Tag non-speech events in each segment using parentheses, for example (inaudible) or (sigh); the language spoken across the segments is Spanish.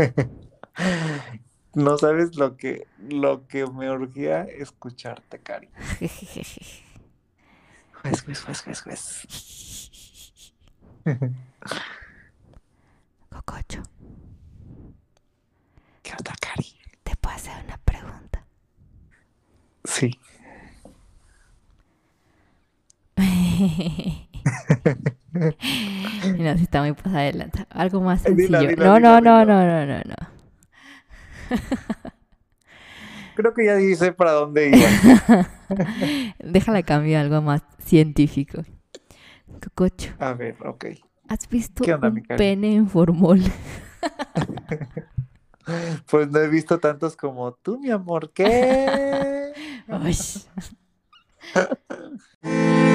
(laughs) No sabes lo que, lo que me urgía escucharte, Cari. Juez, juez, juez, juez, juez. Cococho, ¿Qué onda, Cari? ¿te puedo hacer una pregunta? Sí. (laughs) no, si está muy pasada de lanza. Algo más sencillo. dila, no, dila, no, no, no, no, no, no. Creo que ya dice para dónde iba. (laughs) Déjala cambiar algo más científico. Cococho, A ver, ok. ¿has visto ¿Qué onda, un pene en formol? (laughs) Pues no he visto tantos como tú, mi amor. ¿Qué? (laughs)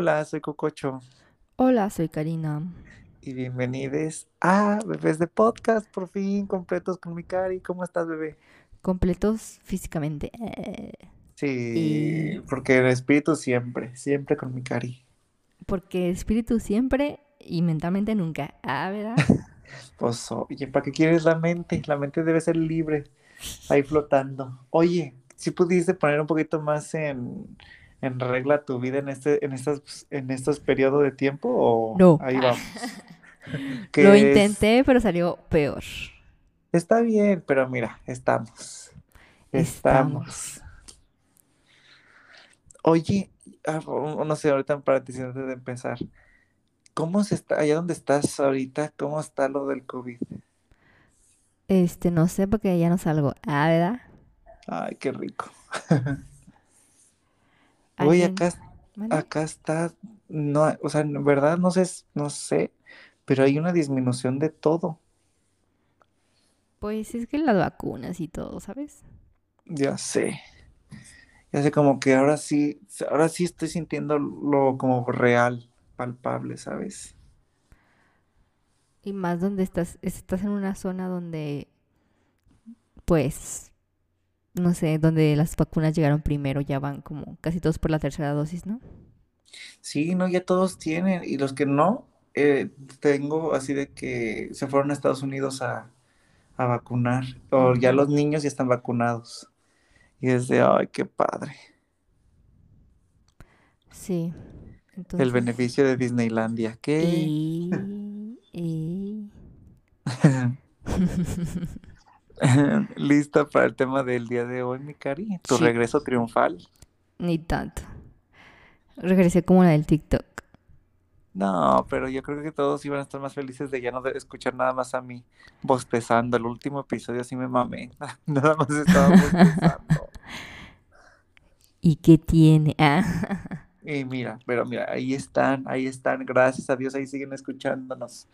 Hola, soy Cococho Hola, soy Karina. y bienvenidos a Bebés de Podcast, por fin completos con mi Cari. ¿Cómo estás, bebé? Completos físicamente. eh, Sí, Y- porque el espíritu siempre, siempre con mi Cari. porque espíritu siempre y mentalmente nunca. Ah, ¿verdad? (laughs) Pues, oye, ¿para qué quieres la mente? La mente debe ser libre, ahí flotando. Oye, si pudiste poner un poquito más en, en regla tu vida en este, en estas, en estos periodos de tiempo o No. ahí vamos. (laughs) Lo es- intenté, pero salió peor. Está bien, pero mira, estamos. Estamos. Estamos. Oye, ah, no sé, ahorita en paréntesis antes de empezar. ¿Cómo se está, allá donde estás ahorita, cómo está lo del COVID? Este, no sé porque ya no salgo. Ah, ¿verdad? Ay, qué rico. (laughs) ¿Alguien- acá, acá está, no, o sea, en verdad no sé, no sé, pero hay una disminución de todo. Pues es que las vacunas y todo, ¿sabes? Ya sé. Ya sé, como que ahora sí, ahora sí estoy sintiendo lo como real, palpable, ¿sabes? Y más donde estás, estás en una zona donde, pues, no sé, donde las vacunas llegaron primero, ya van como casi todos por la tercera dosis, ¿no? Sí, no, ya todos tienen, y los que no, eh, tengo así de que se fueron a Estados Unidos a, a vacunar, o ya los niños ya están vacunados. Y es de, ay, qué padre. Sí. El beneficio de Disneylandia. ¿Qué? y, y- (laughs) (laughs) (laughs) ¿Lista para el tema del día de hoy, mi Cari? Tu Sí. regreso triunfal. ni tanto. Regresé como la del TikTok. No, pero yo creo que todos iban a estar más felices de ya no escuchar nada más a mí bostezando. El último episodio sí me mamé. (laughs) Nada más estaba bostezando. (laughs) ¿Y qué tiene? Ah. Y mira, pero mira, ahí están, ahí están. Gracias a Dios, ahí siguen escuchándonos.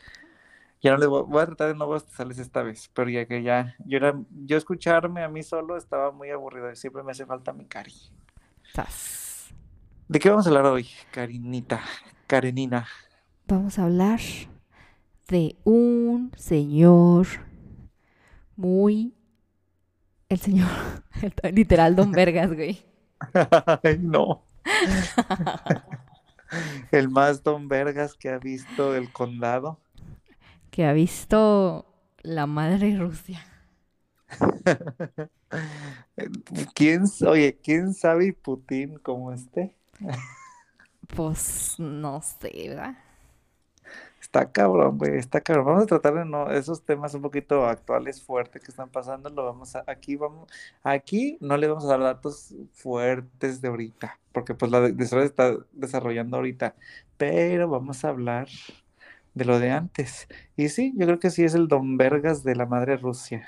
Ya no les voy, voy a tratar de no bostezarles esta vez, pero ya que ya, yo era, yo escucharme a mí solo estaba muy aburrido y siempre me hace falta mi Cari. ¿De qué vamos a hablar hoy, Karinita? Karenina. Vamos a hablar de un señor muy... El señor, (laughs) literal, Don Vergas, güey. (laughs) Ay, no. (laughs) El más don Vergas que ha visto el condado. Que ha visto la madre Rusia. (laughs) ¿Quién, oye, quién sabe Putin como esté? Pues no sé, ¿verdad? Está cabrón, güey, está cabrón. Vamos a tratar de no, esos temas un poquito actuales, fuertes que están pasando, lo vamos a, aquí vamos, aquí no le vamos a dar datos fuertes de ahorita, porque pues la de- desarrollo está desarrollando ahorita, pero vamos a hablar de lo de antes. Y sí, yo creo que sí es el Don Vergas de la madre Rusia.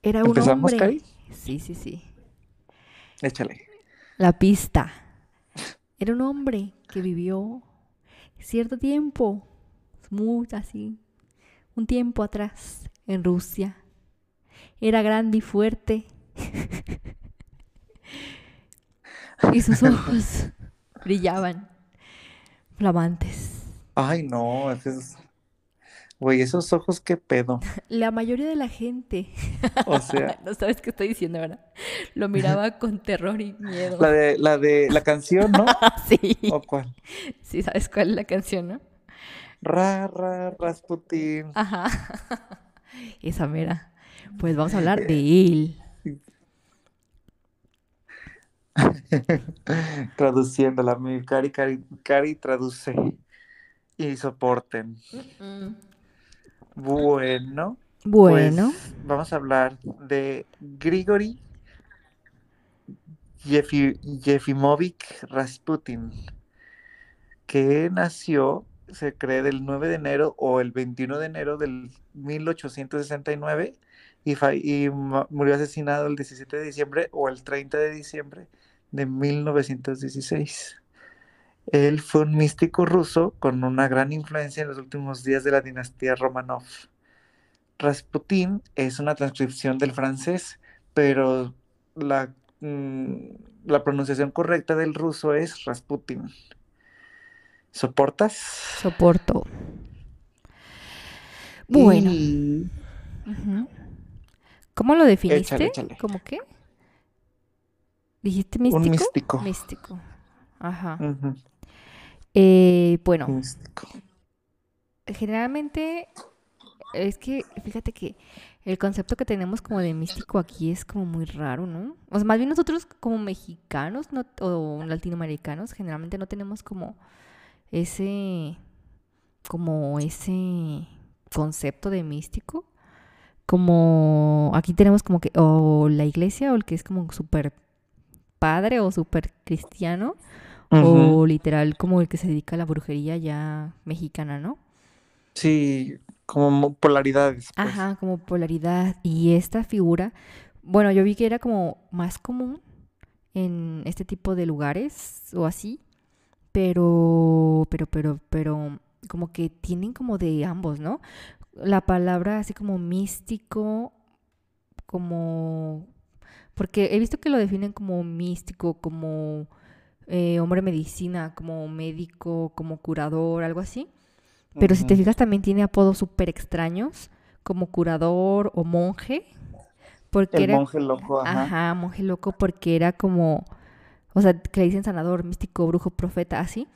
Era un ¿Empezamos, hombre. Cari? Sí, sí, sí. Échale. La pista. Era un hombre que vivió cierto tiempo, muy así, un tiempo atrás, en Rusia. Era grande y fuerte. (laughs) y sus (laughs) ojos brillaban, flamantes. Ay, no, es Güey, esos ojos, qué pedo. (laughs) La mayoría de la gente, O sea, (laughs) no sabes qué estoy diciendo, ¿verdad? Lo miraba (laughs) con terror y miedo. la de la de la canción, ¿no? Sí, ¿O cuál? sí, sabes cuál es la canción, ¿no? Ra, ra, Rasputin. Ajá. Esa mera. Pues vamos a hablar de él. (laughs) Traduciéndola, mi Cari, Cari, Cari traduce y soporten. Mm. Bueno, Bueno, pues vamos a hablar de Grigori Yefi- Yefimovic Rasputin, que nació, se cree, del 9 de enero o el 21 de enero del 1869 y, y murió asesinado el 17 de diciembre o el 30 de diciembre de 1916. Él fue un místico ruso con una gran influencia en los últimos días de la dinastía Romanov. Rasputin es una transcripción del francés, pero la, mm, la pronunciación correcta del ruso es Rasputin. ¿Soportas? soporto. Bueno, Y. ¿cómo lo definiste? échale, échale. ¿Cómo qué? ¿Dijiste Un místico? místico. Místico. Ajá. Eh, bueno, místico. generalmente es que fíjate que el concepto que tenemos como de místico aquí es como muy raro, ¿no? O sea, más bien nosotros como mexicanos no- o latinoamericanos generalmente no tenemos como ese como ese concepto de místico. Como aquí tenemos como que o la iglesia o el que es como súper padre o súper cristiano o literal como el que se dedica a la brujería ya mexicana, ¿no? Sí, como mo- polaridades, pues. Ajá, como polaridad. Y esta figura, bueno, yo vi que era como más común en este tipo de lugares o así, pero, pero, pero, pero, como que tienen como de ambos, ¿no? La palabra así como místico, como, porque he visto que lo definen como místico, como eh, hombre medicina, como médico, como curador, algo así. Pero si te fijas, también tiene apodos súper extraños, como curador o monje, porque El era, monje loco, ajá. ajá, monje loco, porque era como, o sea, que le dicen sanador, místico, brujo, profeta, así,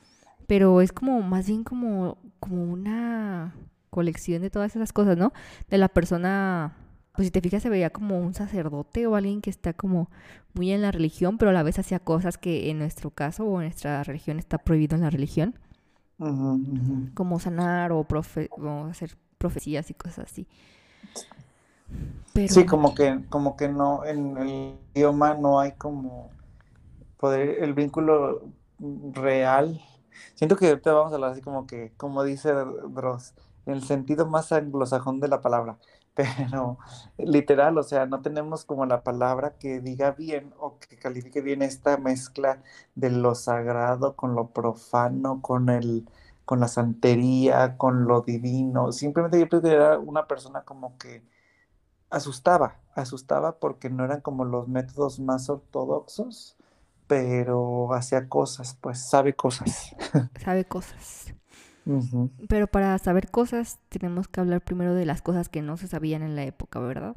pero es como, más bien como, como una colección de todas esas cosas, ¿no? De la persona, pues si te fijas, se veía como un sacerdote o alguien que está como muy en la religión, pero a la vez hacía cosas que en nuestro caso o en nuestra religión está prohibido en la religión como sanar o, profe- o hacer profecías y cosas así. Pero Sí, como que, como que no, en el idioma no hay como poder, el vínculo real. Siento que ahorita vamos a hablar así como que, como dice Dross, en el sentido más anglosajón de la palabra, (laughs) pero literal, o sea, no tenemos como la palabra que diga bien o que califique bien esta mezcla de lo sagrado con lo profano, con el, con la santería, con lo divino. Simplemente yo era una persona como que asustaba, asustaba porque no eran como los métodos más ortodoxos, pero hacía cosas, pues sabe cosas. sabe cosas. Pero para saber cosas tenemos que hablar primero de las cosas que no se sabían en la época, ¿verdad?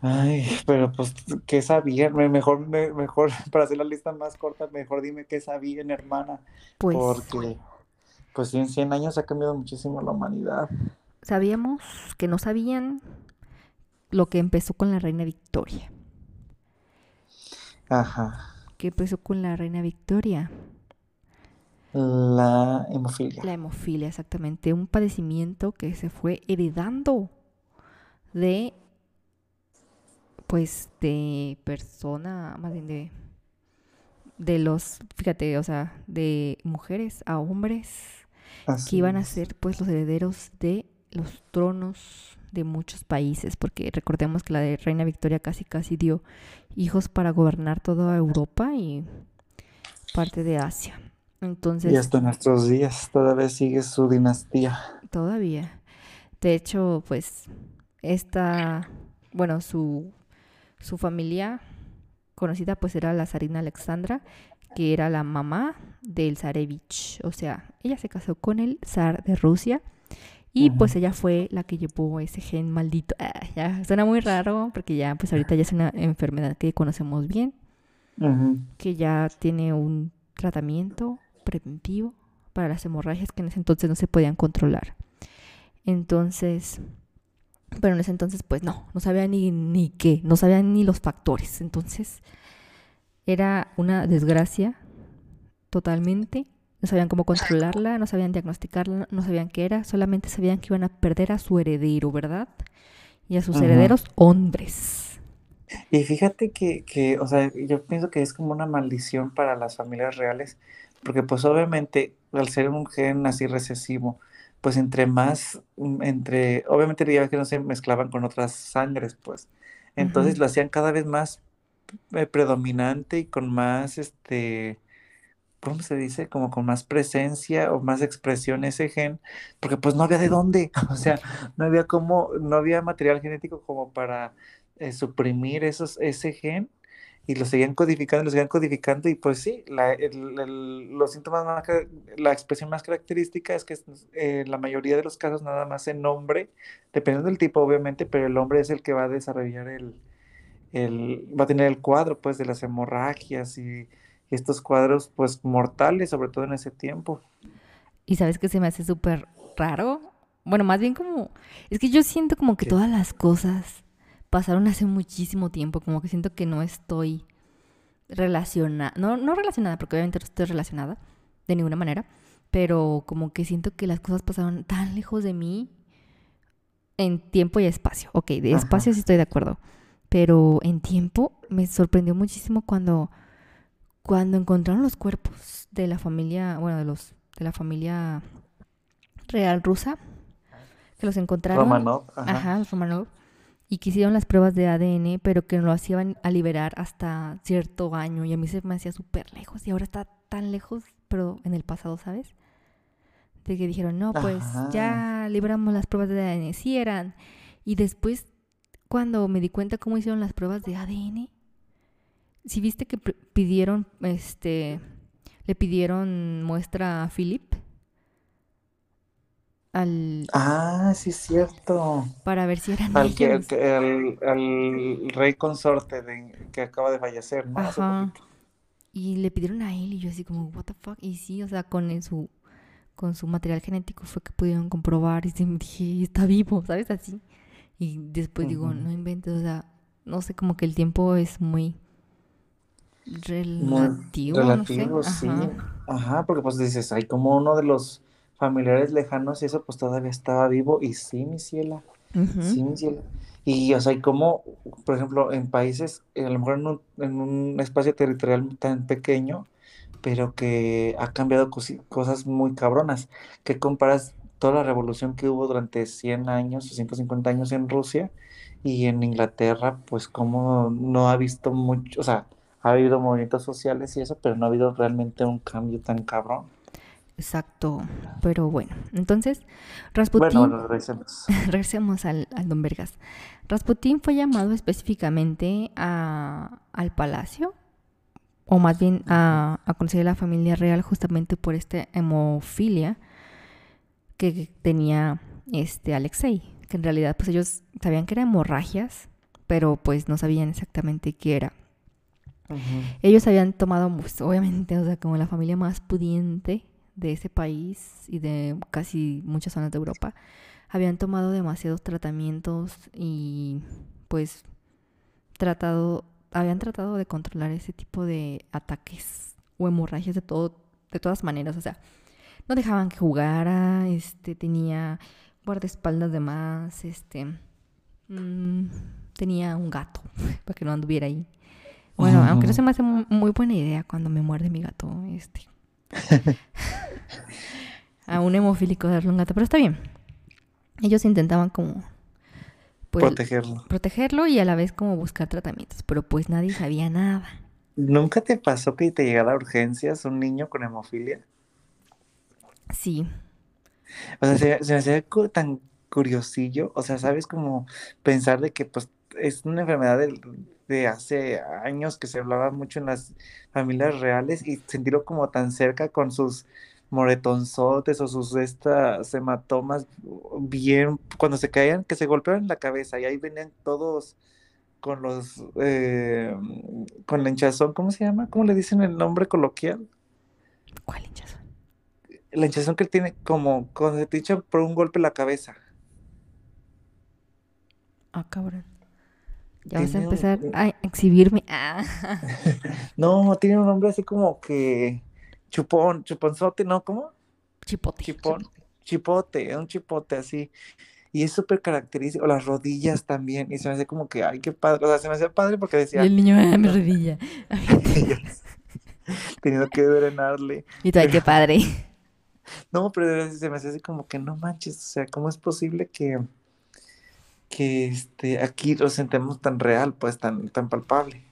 Ay, pero pues, ¿qué sabían? Me- Mejor, me- mejor, (laughs) para hacer la lista más corta, mejor dime qué sabían, hermana, Pues porque pues en 100 años ha cambiado muchísimo la humanidad. sabíamos que no sabían lo que empezó con la reina Victoria. Ajá, ¿Qué empezó con la reina Victoria? La hemofilia. La hemofilia, exactamente. Un padecimiento que se fue heredando de, pues, de persona, más bien de, de los, fíjate, o sea, de mujeres a hombres que iban a ser, pues, los herederos de los tronos de muchos países, porque recordemos que la de Reina Victoria casi casi dio hijos para gobernar toda Europa y parte de Asia. Y Entonces, hasta nuestros días todavía sigue su dinastía. Todavía. De hecho, pues, esta, bueno, su, su familia conocida pues era la zarina Alexandra, que era la mamá del zarevich. O sea, ella se casó con el zar de Rusia. Y pues ella fue la que llevó ese gen maldito. Ah, ya suena muy raro porque ya, pues ahorita ya es una enfermedad que conocemos bien, que ya tiene un tratamiento preventivo para las hemorragias que en ese entonces no se podían controlar. Entonces, pero en ese entonces pues no, no sabía ni, ni qué, no sabían ni los factores. Entonces, era una desgracia totalmente. No sabían cómo controlarla, no sabían diagnosticarla, no sabían qué era, solamente sabían que iban a perder a su heredero, ¿verdad? Y a sus herederos hombres. Y fíjate que, que, o sea, yo pienso que es como una maldición para las familias reales, porque pues obviamente al ser un gen así recesivo, pues entre más, mm, entre, obviamente ya que no se mezclaban con otras sangres, pues, entonces lo hacían cada vez más eh, predominante y con más, este, ¿cómo se dice? Como con más presencia o más expresión ese gen, porque pues no había de dónde, (laughs) o sea, no había como, no había material genético como para eh, suprimir esos, ese gen y lo seguían codificando, lo seguían codificando y pues sí, la, los síntomas más, la expresión más característica es que eh, la mayoría de los casos nada más en hombre, dependiendo del tipo obviamente, pero el hombre es el que va a desarrollar el, el va a tener el cuadro pues de las hemorragias y, estos cuadros pues mortales, sobre todo en ese tiempo. Y sabes que se me hace súper raro, bueno, más bien como, es que yo siento como que todas las cosas pasaron hace muchísimo tiempo, como que siento que no estoy relacionada, no, no relacionada, porque obviamente no estoy relacionada de ninguna manera, pero como que siento que las cosas pasaron tan lejos de mí en tiempo y espacio. Ok, de espacio sí estoy de acuerdo, pero en tiempo me sorprendió muchísimo cuando, cuando encontraron los cuerpos de la familia, bueno, de los de la familia real rusa, que los encontraron. Romanov. Ajá, los Romanov y que hicieron las pruebas de ADN, pero que no lo hacían a liberar hasta cierto año. Y a mí se me hacía súper lejos y ahora está tan lejos, pero en el pasado, ¿sabes? De que dijeron, no, pues ya libramos las pruebas de ADN. Sí eran. Y después, cuando me di cuenta cómo hicieron las pruebas de ADN, si viste que pidieron, este, le pidieron muestra a Philip al... Ah, sí, es cierto. Para ver si eran al, que, al, rey consorte de, que acaba de fallecer, ¿no? Ajá. Y le pidieron a él y yo así como, what the fuck. Y sí, o sea, con su, con su material genético fue que pudieron comprobar y (laughs) dije, está vivo, ¿sabes? Así. Y después digo, no inventes, o sea, no sé, como que el tiempo es muy relativo. relativo, sí. Ajá, porque pues dices, hay como uno de los familiares lejanos y eso pues todavía estaba vivo y sí, mi ciela, sí, mi ciela. Y o sea, y como, por ejemplo, en países, eh, a lo mejor en un, en un espacio territorial tan pequeño, pero que ha cambiado cosas muy cabronas, que comparas toda la revolución que hubo durante 100 años o 150 años en Rusia y en Inglaterra, pues como no ha visto mucho, o sea, ha habido movimientos sociales y eso, pero no ha habido realmente un cambio tan cabrón. Exacto, pero bueno, entonces Rasputín... Bueno, regresemos. (laughs) regresemos al, Don Vergas. Rasputín fue llamado específicamente a, al palacio, o más bien a, a conocer a la familia real justamente por esta hemofilia que tenía este Alexei, que en realidad pues ellos sabían que eran hemorragias, pero pues no sabían exactamente qué era. Ellos habían tomado, pues, obviamente, o sea, como la familia más pudiente de ese país y de casi muchas zonas de Europa habían tomado demasiados tratamientos y pues tratado habían tratado de controlar ese tipo de ataques o hemorragias de todo de todas maneras, o sea, no dejaban que jugara, este tenía guardaespaldas de más, este mm, tenía un gato (laughs) para que no anduviera ahí. Bueno, aunque no se me hace muy buena idea cuando me muerde mi gato, este (laughs) a un hemofílico darle un gato, pero está bien. Ellos intentaban como pues, protegerlo. Protegerlo y a la vez como buscar tratamientos, pero pues nadie sabía nada. ¿Nunca te pasó que te llegara a urgencias un niño con hemofilia? Sí. O sea, se, me hacía tan curiosillo, o sea, sabes como pensar de que pues es una enfermedad de, de hace años que se hablaba mucho en las familias reales y sentirlo como tan cerca con sus moretonzotes o sus estas hematomas bien cuando se caían que se golpeaban en la cabeza y ahí venían todos con los eh, con la hinchazón, ¿cómo se llama? ¿Cómo le dicen el nombre coloquial? ¿Cuál hinchazón? La hinchazón que él tiene como cuando se te hincha por un golpe en la cabeza. Ah, cabrón. Ya vas a un- empezar a exhibirme. Ah. (laughs) No, tiene un nombre así como que chupón, chuponzote, ¿no? ¿Cómo? Chipote. Chipón, chipote, un chipote así. Y es súper característico, las rodillas también, y se me hace como que, ay, qué padre, o sea, se me hace padre porque Y decía, el niño, ah, mi rodilla. (laughs) teniendo que drenarle. Y tú, ay, qué padre. (laughs) No, pero se me hace así como que no manches, o sea, ¿cómo es posible que, que este, aquí lo sentemos tan real, pues tan, tan palpable?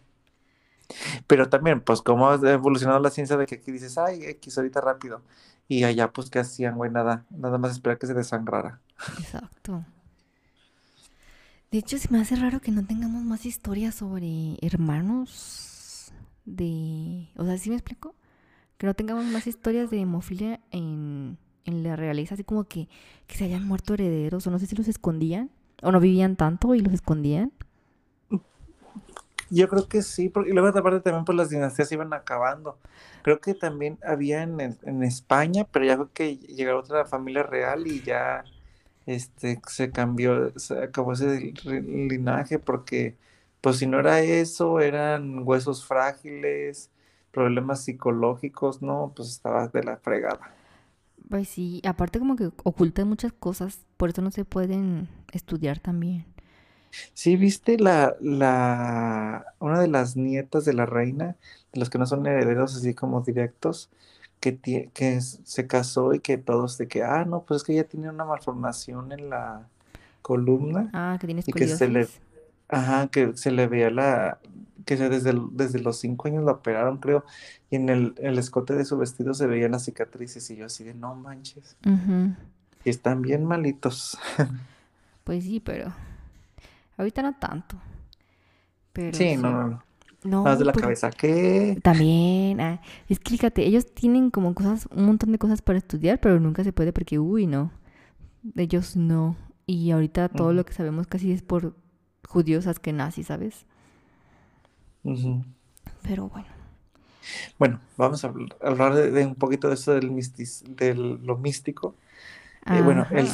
Pero también, pues, cómo ha evolucionado la ciencia de que aquí dices, ay, X ahorita rápido. Y allá, pues, ¿qué hacían, güey? Nada, nada más esperar que se desangrara. Exacto. De hecho, se me hace raro que no tengamos más historias sobre hermanos de... O sea, ¿sí me explico? Que no tengamos más historias de hemofilia en, en la realeza, así como que, que se hayan muerto herederos, o no sé si los escondían, o no vivían tanto y los escondían. Yo creo que sí, porque, y luego aparte también pues las dinastías iban acabando. Creo que también había en, España, pero ya fue que llegó otra familia real y ya este se cambió, se acabó ese linaje porque pues si no era eso, eran huesos frágiles, problemas psicológicos, no, pues estaba de la fregada. Pues sí, aparte como que ocultan muchas cosas, por eso no se pueden estudiar también. Sí, viste la, la, una de las nietas de la reina, de los que no son herederos así como directos, que, tie- que se casó y que todos de que, ah, no, pues es que ella tiene una malformación en la columna Ah, que tiene y que se le, escoliosis. ajá, que se le veía la, que desde, desde los cinco años la operaron, creo, y en el, el escote de su vestido se veían las cicatrices y yo así de, no manches, Ujú. y están bien malitos. (laughs) Pues sí, pero ahorita no tanto. Pero Sí, sí. no, no, no, No, más de la pues cabeza, ¿qué? también. ah, es que fíjate, ellos tienen como cosas, un montón de cosas para estudiar, pero nunca se puede porque, uy, no. Ellos no. Y ahorita todo lo que sabemos casi es por judíos askenazis, ¿sabes? Pero bueno. Bueno, vamos a habl- hablar de, de un poquito de eso del mistis, de lo místico. Eh, bueno, el,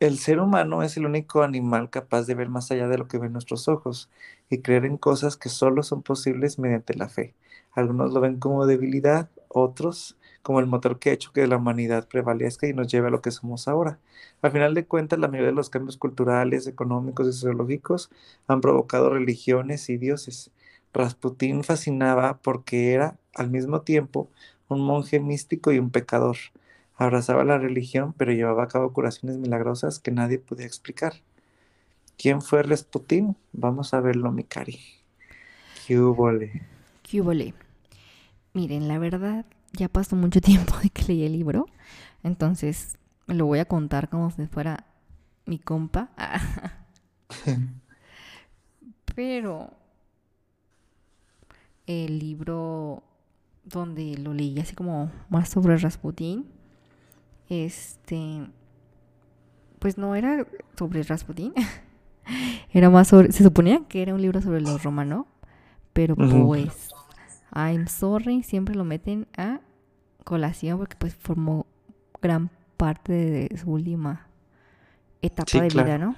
el ser humano es el único animal capaz de ver más allá de lo que ven nuestros ojos y creer en cosas que solo son posibles mediante la fe. Algunos lo ven como debilidad, otros como el motor que ha hecho que la humanidad prevalezca y nos lleve a lo que somos ahora. Al final de cuentas, la mayoría de los cambios culturales, económicos y sociológicos han provocado religiones y dioses. Rasputín fascinaba porque era, al mismo tiempo, un monje místico y un pecador. Abrazaba la religión, pero llevaba a cabo curaciones milagrosas que nadie podía explicar. ¿Quién fue Rasputín? Vamos a verlo, Mikari. ¿Qué hubole? ¿Qué hubole? Miren, la verdad, ya pasó mucho (laughs) tiempo de que leí el libro. Entonces, lo voy a contar como si fuera mi compa. (laughs) (laughs) Pero el libro donde lo leí así como más sobre Rasputín, este, pues no era sobre Rasputín, (laughs) era más sobre, se suponía que era un libro sobre los romanos, pero pues, I'm sorry, siempre lo meten a colación porque pues formó gran parte de su última etapa Sí, de vida. ¿no?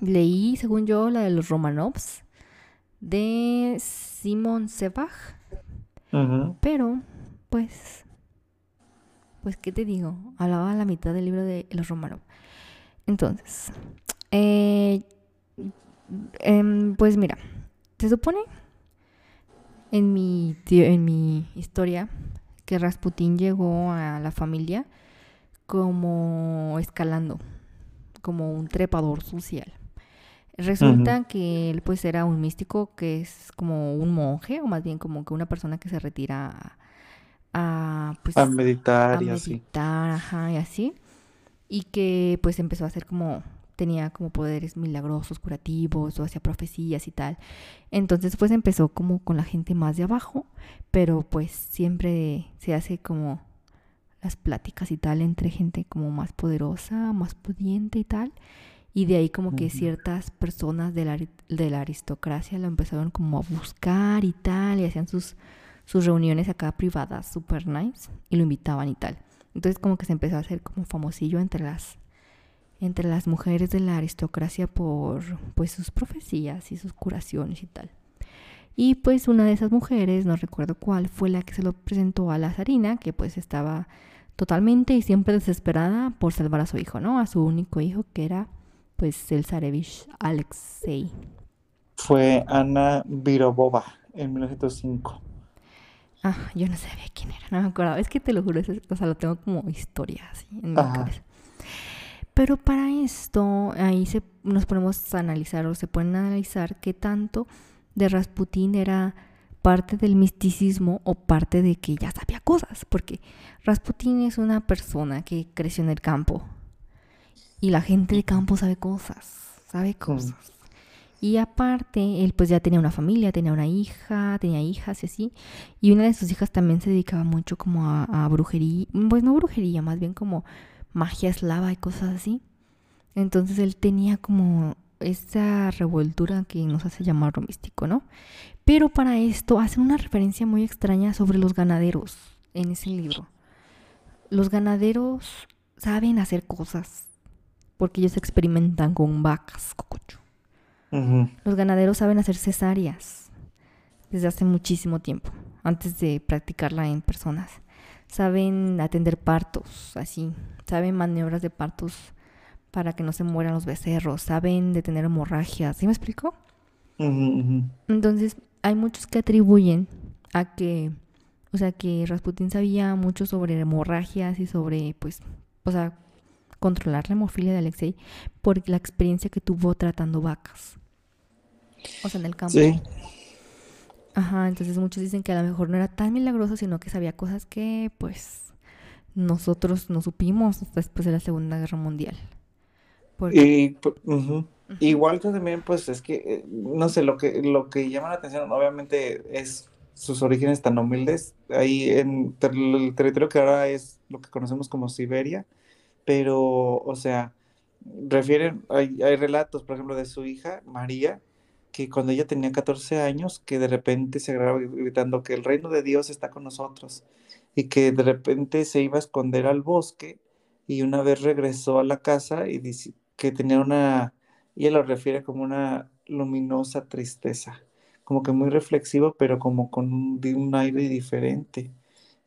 Leí, según yo, la de los Romanovs de Simon Sebag, pero pues, pues, ¿qué te digo? Hablaba la mitad del libro de los Romanov. Entonces, eh, em, pues mira, se supone en mi, en mi historia que Rasputín llegó a la familia como escalando, como un trepador social. Resulta que él pues era un místico que es como un monje, o más bien como que una persona que se retira a, a, pues, A a meditar y así. meditar, ajá, y así. Y que pues empezó a hacer como tenía como poderes milagrosos, curativos, o hacía profecías y tal. Entonces pues empezó como con la gente más de abajo, pero pues siempre se hace como las pláticas y tal entre gente como más poderosa, más pudiente y tal. Y de ahí como que ciertas personas de la, de la aristocracia lo empezaron como a buscar y tal, y hacían sus, sus reuniones acá privadas, super nice, y lo invitaban y tal. Entonces como que se empezó a hacer como famosillo entre las entre las mujeres de la aristocracia por pues sus profecías y sus curaciones y tal. Y pues una de esas mujeres, no recuerdo cuál, fue la que se lo presentó a la zarina, que pues estaba totalmente y siempre desesperada por salvar a su hijo, ¿no? A su único hijo que era pues el zarevich Alexei. Fue Ana Virobova en 1905. Ah, yo no sabía quién era, no me acuerdo. Es que te lo juro, o sea, lo tengo como historia así en mi cabeza. Pero para esto, ahí se, nos ponemos a analizar o se pueden analizar qué tanto de Rasputín era parte del misticismo o parte de que ya sabía cosas, porque Rasputín es una persona que creció en el campo y la gente de campo sabe cosas, sabe cosas. Y aparte, él pues ya tenía una familia, tenía una hija, tenía hijas y así. Y una de sus hijas también se dedicaba mucho como a, a brujería, pues no brujería, más bien como magia eslava y cosas así. Entonces él tenía como esa revoltura que nos hace llamarlo místico, ¿no? Pero para esto hacen una referencia muy extraña sobre los ganaderos en ese libro. Los ganaderos saben hacer cosas porque ellos experimentan con vacas, cococho. Los ganaderos saben hacer cesáreas desde hace muchísimo tiempo, antes de practicarla en personas. Saben atender partos, así, saben maniobras de partos para que no se mueran los becerros, saben detener hemorragias, ¿sí me explico? Entonces, hay muchos que atribuyen a que, o sea, que Rasputin sabía mucho sobre hemorragias y sobre, pues, o sea, controlar la hemofilia de Alexei por la experiencia que tuvo tratando vacas. O sea, en el campo. Sí. Ajá, entonces muchos dicen que a lo mejor no era tan milagroso, sino que sabía cosas que pues nosotros no supimos después de la Segunda Guerra Mundial. Y, Igual que también, pues es que, eh, no sé, lo que, lo que llama la atención obviamente es sus orígenes tan humildes. Ahí en el territorio que ahora es lo que conocemos como Siberia, pero, o sea, refieren, hay, hay relatos, por ejemplo, de su hija, María, que cuando ella tenía 14 años, que de repente se grababa gritando que el reino de Dios está con nosotros y que de repente se iba a esconder al bosque y una vez regresó a la casa y dice que tenía una, ella lo refiere como una luminosa tristeza, como que muy reflexivo, pero como con un, un aire diferente.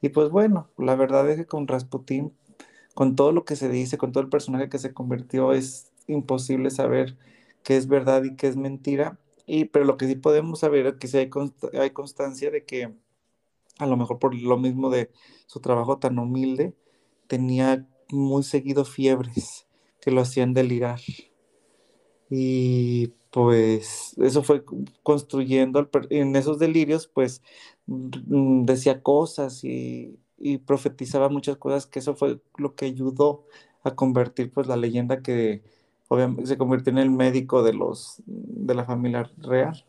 Y pues bueno, la verdad es que con Rasputín, con todo lo que se dice, con todo el personaje que se convirtió, es imposible saber qué es verdad y qué es mentira y, pero lo que sí podemos saber es que sí hay, hay constancia de que a lo mejor por lo mismo de su trabajo tan humilde, tenía muy seguido fiebres que lo hacían delirar. Y pues eso fue construyendo, en esos delirios pues mm, decía cosas y, y, profetizaba muchas cosas que eso fue lo que ayudó a convertir pues la leyenda que obviamente se convirtió en el médico de los de la familia real.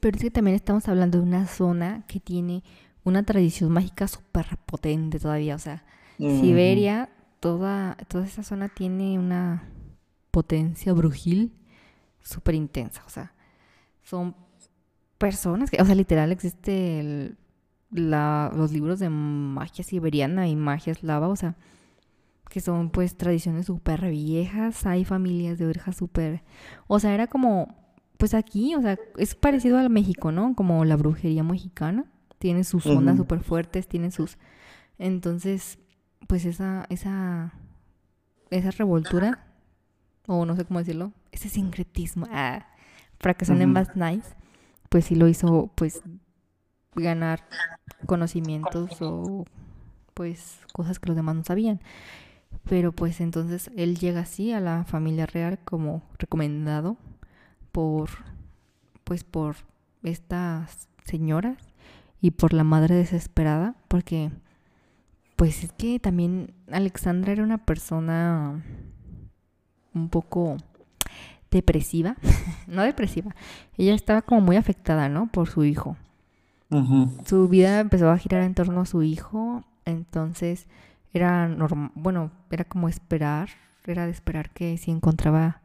Pero es que también estamos hablando de una zona que tiene una tradición mágica súper potente todavía. O sea, Siberia, toda, toda esa zona tiene una potencia brujil súper intensa. O sea, son personas que, o sea, literal existe los libros de magia siberiana y magia eslava. O sea, que son pues tradiciones súper viejas, hay familias de orejas súper, o sea, era como, pues aquí, o sea, es parecido al México, ¿no? Como la brujería mexicana, tiene sus zonas súper fuertes, tiene sus, entonces, pues esa, esa, esa revoltura, o no sé cómo decirlo, ese sincretismo, ah, fracasando en Bad Nice, pues sí lo hizo, pues, ganar conocimientos o pues cosas que los demás no sabían. Pero pues entonces él llega así a la familia real como recomendado por pues por estas señoras y por la madre desesperada porque pues es que también Alexandra era una persona un poco depresiva, (laughs) no depresiva, ella estaba como muy afectada, ¿no? Por su hijo. Su vida empezó a girar en torno a su hijo, entonces era normal, bueno, era como esperar, era de esperar que si encontraba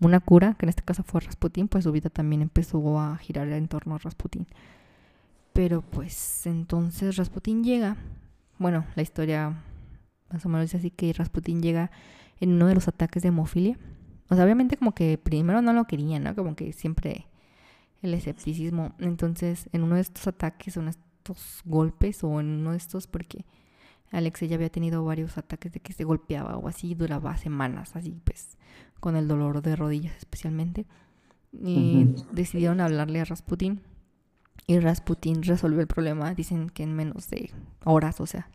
una cura, que en este caso fue Rasputín, pues su vida también empezó a girar en torno a Rasputín. Pero pues entonces Rasputín llega, bueno, la historia más o menos dice así que Rasputín llega en uno de los ataques de hemofilia. O sea, obviamente como que primero no lo querían, ¿no? Como que siempre el escepticismo. Entonces, en uno de estos ataques, o en estos golpes, o en uno de estos, porque Alex ya había tenido varios ataques de que se golpeaba o así, duraba semanas, así pues, con el dolor de rodillas especialmente. Y decidieron hablarle a Rasputin. Y Rasputin resolvió el problema, dicen que en menos de horas, o sea,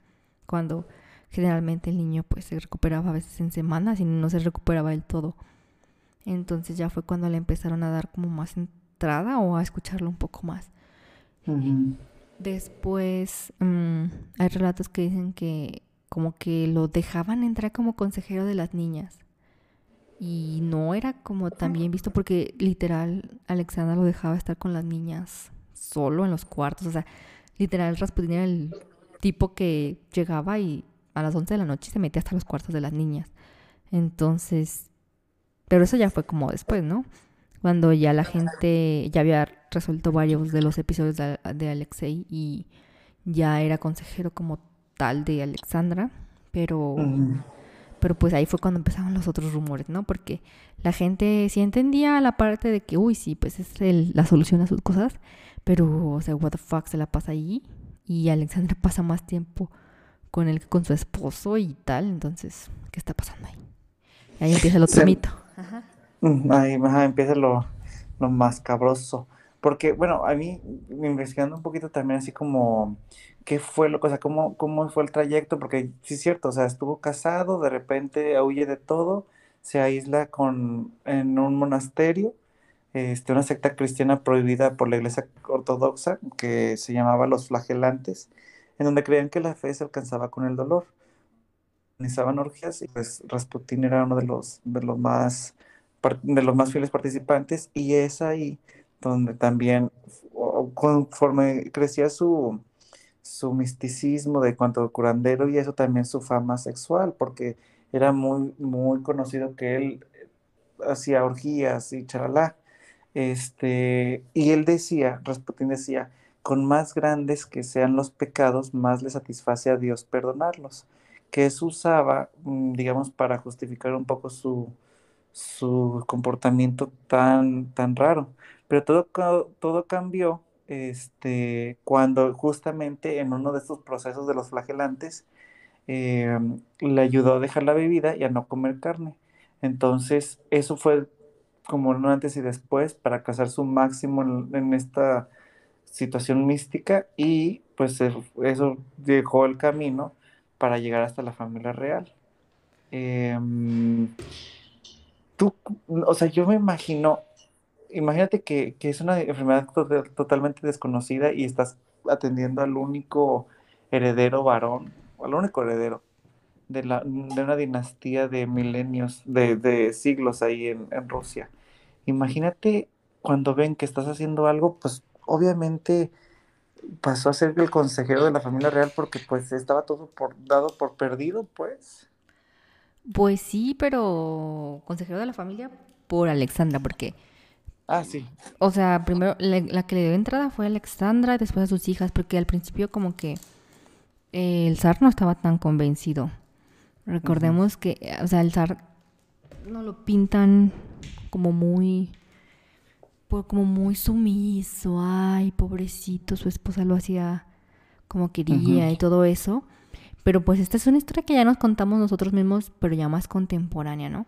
cuando generalmente el niño pues se recuperaba a veces en semanas y no se recuperaba del todo. Entonces ya fue cuando le empezaron a dar como más entrada o a escucharlo un poco más. Después mm, hay relatos que dicen que como que lo dejaban entrar como consejero de las niñas. Y no era como tan bien visto porque literal Alexandra lo dejaba estar con las niñas solo en los cuartos. O sea, literal Rasputin era el tipo que llegaba y a las 11 de la noche se metía hasta los cuartos de las niñas. Entonces, pero eso ya fue como después, ¿no? Cuando ya la gente ya había resuelto varios de los episodios de, Alexei y ya era consejero como tal de Alexandra, pero, pero pues ahí fue cuando empezaron los otros rumores, ¿no? Porque la gente sí entendía la parte de que, uy, sí, pues es la solución a sus cosas, pero, o sea, what the fuck se la pasa ahí y Alexandra (laughs) pasa más tiempo con él que con su esposo y tal, entonces, ¿qué está pasando ahí? Ahí empieza el otro mito. Mm, ahí empieza lo, lo más cabroso. Porque, bueno, a mí, investigando un poquito también así como, ¿qué fue lo, o sea, cómo, cómo fue el trayecto? Porque sí es cierto, o sea, estuvo casado, de repente huye de todo, se aísla con, en un monasterio, este, una secta cristiana prohibida por la iglesia ortodoxa, que se llamaba Los Flagelantes, en donde creían que la fe se alcanzaba con el dolor. Organizaban orgías y pues Rasputín era uno de los, de los más de los más fieles participantes y es ahí donde también conforme crecía su, su misticismo de cuanto curandero y eso también su fama sexual, porque era muy, muy conocido que él hacía orgías y charalá. Este, y él decía, Rasputín decía, con más grandes que sean los pecados, más le satisface a Dios perdonarlos, que eso usaba, mm, digamos, para justificar un poco su, su comportamiento tan, tan raro. Pero todo, todo cambió este, cuando justamente en uno de estos procesos de los flagelantes eh, le ayudó a dejar la bebida y a no comer carne. Entonces, eso fue como un antes y después para casar su máximo en, esta situación mística y pues eso dejó el camino para llegar hasta la familia real. Em, tú, o sea, yo me imagino, imagínate que, es una enfermedad totalmente desconocida y estás atendiendo al único heredero varón, al único heredero de, la, de una dinastía de milenios, de, siglos ahí en, Rusia. Imagínate cuando ven que estás haciendo algo, pues obviamente pasó a ser el consejero de la familia real porque pues estaba todo por, dado por perdido, pues. Pues sí, pero consejero de la familia por Alexandra, porque... Ah, sí. O sea, primero la, que le dio entrada fue Alexandra, después a sus hijas, porque al principio como que el zar no estaba tan convencido. Recordemos que, o sea, el zar no lo pintan como muy como muy sumiso, ay, pobrecito, su esposa lo hacía como quería y todo eso. Pero pues esta es una historia que ya nos contamos nosotros mismos, pero ya más contemporánea, ¿no?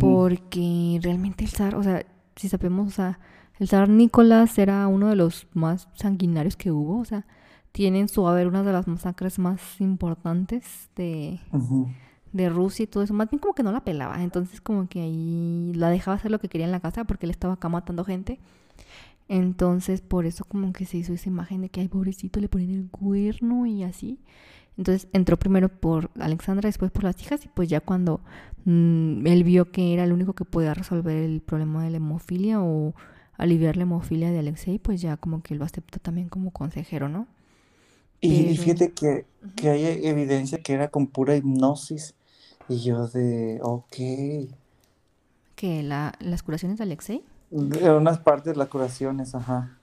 Porque realmente el zar, o sea, si sabemos, o sea, el zar Nicolás era uno de los más sanguinarios que hubo, o sea, tiene en su haber una de las masacres más importantes de, de Rusia y todo eso. Más bien como que no la pelaba, entonces como que ahí la dejaba hacer lo que quería en la casa porque él estaba acá matando gente. Entonces por eso como que se hizo esa imagen de que, ay, pobrecito, le ponen el cuerno y así. Entonces entró primero por Alexandra, después por las hijas y pues ya cuando mm, él vio que era el único que podía resolver el problema de la hemofilia o aliviar la hemofilia de Alexei, pues ya como que lo aceptó también como consejero, ¿no? Y, y fíjate que, que hay evidencia que era con pura hipnosis. Y yo de, ok. ¿Que la, las curaciones de Alexei? De unas partes las curaciones, ajá.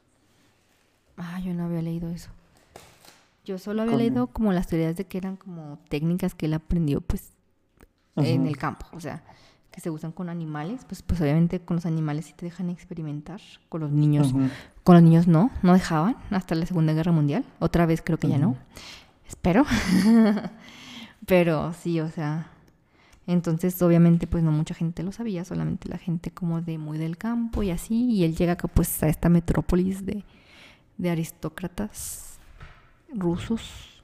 Ah, yo no había leído eso. Yo solo había leído como las teorías de que eran como técnicas que él aprendió pues en el campo, o sea, que se usan con animales, pues pues obviamente con los animales sí te dejan experimentar, con los niños, con los niños no, no dejaban hasta la Segunda Guerra Mundial, otra vez creo que ya no, espero, (laughs) pero sí, o sea, entonces obviamente pues no mucha gente lo sabía, solamente la gente como de muy del campo y así, y él llega pues a esta metrópolis de, de aristócratas rusos.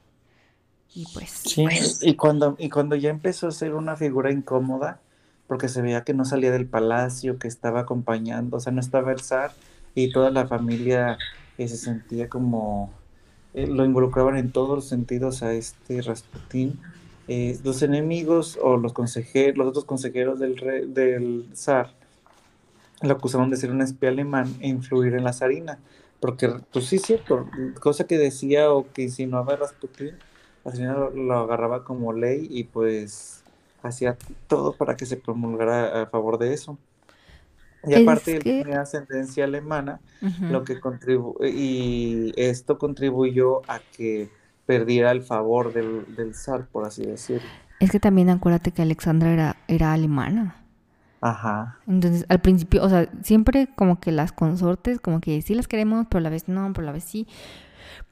Y pues, sí, pues y cuando, y cuando ya empezó a ser una figura incómoda, porque se veía que no salía del palacio, que estaba acompañando, o sea, no estaba el zar, y toda la familia eh, se sentía como, eh, lo involucraban en todos los sentidos a este Rasputín. Eh, los enemigos o los consejeros, los otros consejeros del, rey, del zar, lo acusaban de ser un espía alemán e influir en la zarina. Porque, pues sí, cierto, cosa que decía o que insinuaba Rasputin, la señora lo, agarraba como ley y pues hacía todo para que se promulgara a favor de eso. Y aparte él tenía ascendencia alemana, lo que contribu y esto contribuyó a que perdiera el favor del, del zar, por así decirlo. Es que también acuérdate que Alexandra era, era alemana. Ajá. Entonces, al principio, o sea, siempre como que las consortes, como que sí las queremos, pero a la vez no, pero a la vez sí.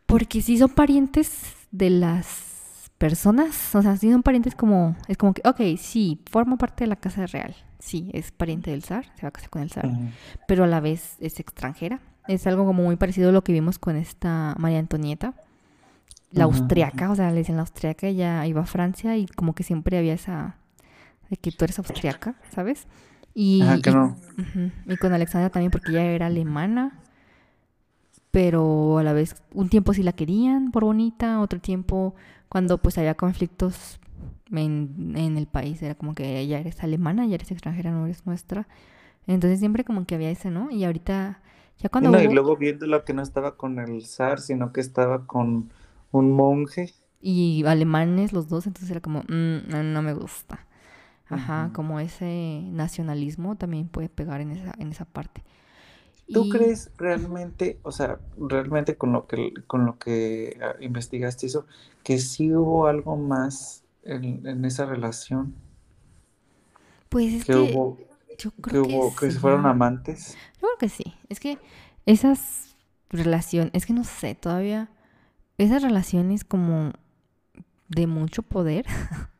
Porque sí son parientes de las personas, o sea, sí son parientes como, es como que, ok, sí, forma parte de la casa real, sí, es pariente del zar, se va a casar con el zar, pero a la vez es extranjera. Es algo como muy parecido a lo que vimos con esta María Antonieta, la austriaca, o sea, le dicen la austriaca, ella iba a Francia y como que siempre había esa de que tú eres austriaca, ¿sabes? Y, que no. y, con Alexandra también porque ella era alemana, pero a la vez un tiempo sí la querían por bonita, otro tiempo cuando pues había conflictos en, en el país era como que ella eres alemana, ya eres extranjera, no eres nuestra. Entonces siempre como que había ese, ¿no? Y ahorita ya cuando... No, y luego viendo lo que no estaba con el zar, sino que estaba con un monje. Y alemanes los dos, entonces era como, mm, no me gusta. Ajá, como ese nacionalismo también puede pegar en esa, en esa parte. ¿Tú crees realmente, o sea, realmente con lo que, con lo que ah, investigaste eso, que sí hubo algo más en, esa relación? Pues es que, hubo, yo creo que, hubo, que fueron amantes. Yo creo que sí. Es que esas relaciones, es que no sé, todavía esas relaciones como de mucho poder (laughs)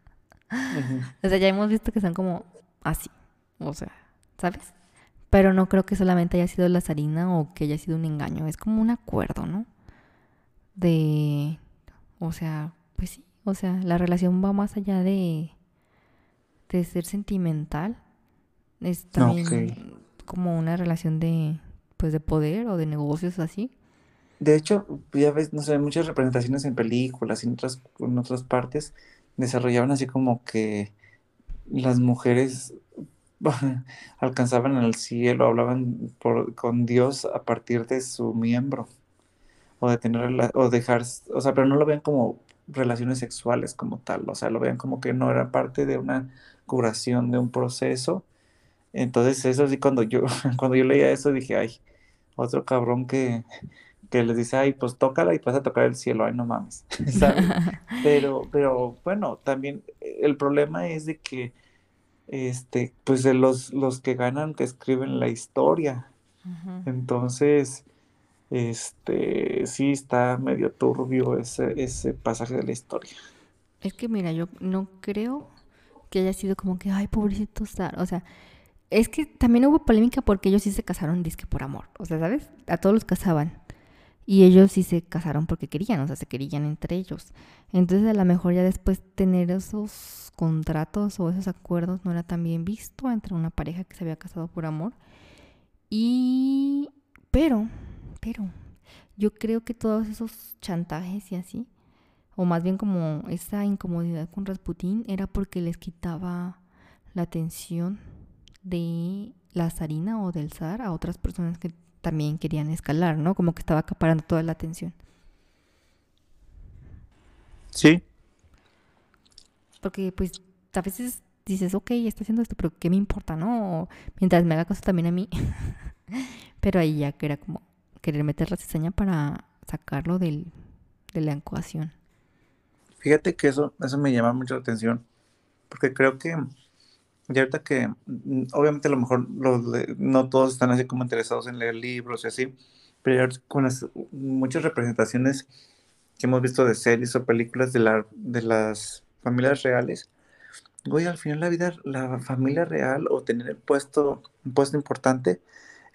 (laughs) O sea, ya hemos visto que son como así. O sea, ¿sabes? Pero no creo que solamente haya sido la zarina o que haya sido un engaño. Es como un acuerdo, ¿no? De. O sea, pues sí. O sea, la relación va más allá de. de ser sentimental. Es también como una relación de. pues de poder o de negocios así. De hecho, ya ves, no sé, muchas representaciones en películas y en otras, en otras partes desarrollaban así como que las mujeres (laughs) alcanzaban el cielo, hablaban con Dios a partir de su miembro o de tener o dejar, o sea, pero no lo vean como relaciones sexuales como tal, o sea, lo vean como que no era parte de una curación de un proceso. Entonces, eso sí cuando yo (laughs) cuando yo leía eso dije, ay, otro cabrón que que les dice, ay, pues tócala y vas a tocar el cielo, ay, no mames, (laughs) (laughs) (laughs) Pero, pero bueno, también el problema es de que, este, pues de los, los que ganan que escriben la historia. Entonces, este, sí está medio turbio ese, ese pasaje de la historia. Es que mira, yo no creo que haya sido como que, ay, pobrecito Star, o sea, es que también hubo polémica porque ellos sí se casaron disque por amor, o sea, ¿sabes? A todos los casaban. Y ellos sí se casaron porque querían, o sea, se querían entre ellos. Entonces a lo mejor ya después tener esos contratos o esos acuerdos no era tan bien visto entre una pareja que se había casado por amor. Y... Pero, pero, yo creo que todos esos chantajes y así, o más bien como esa incomodidad con Rasputín, era porque les quitaba la atención de la zarina o del zar a otras personas que también querían escalar, ¿no? Como que estaba acaparando toda la atención. Sí. Porque pues a veces dices, ok, está haciendo esto, pero ¿qué me importa, no? Mientras me haga caso también a mí. (laughs) pero ahí ya que era como querer meter la cizaña para sacarlo del, de la ecuación. Fíjate que eso, eso me llama mucho la atención, porque creo que, y ahorita que, mm, obviamente a lo mejor no todos están así como interesados en leer libros y así, pero con las muchas representaciones que hemos visto de series o películas de, la, de las familias reales, güey, al final la vida, la familia real o tener el puesto, un puesto importante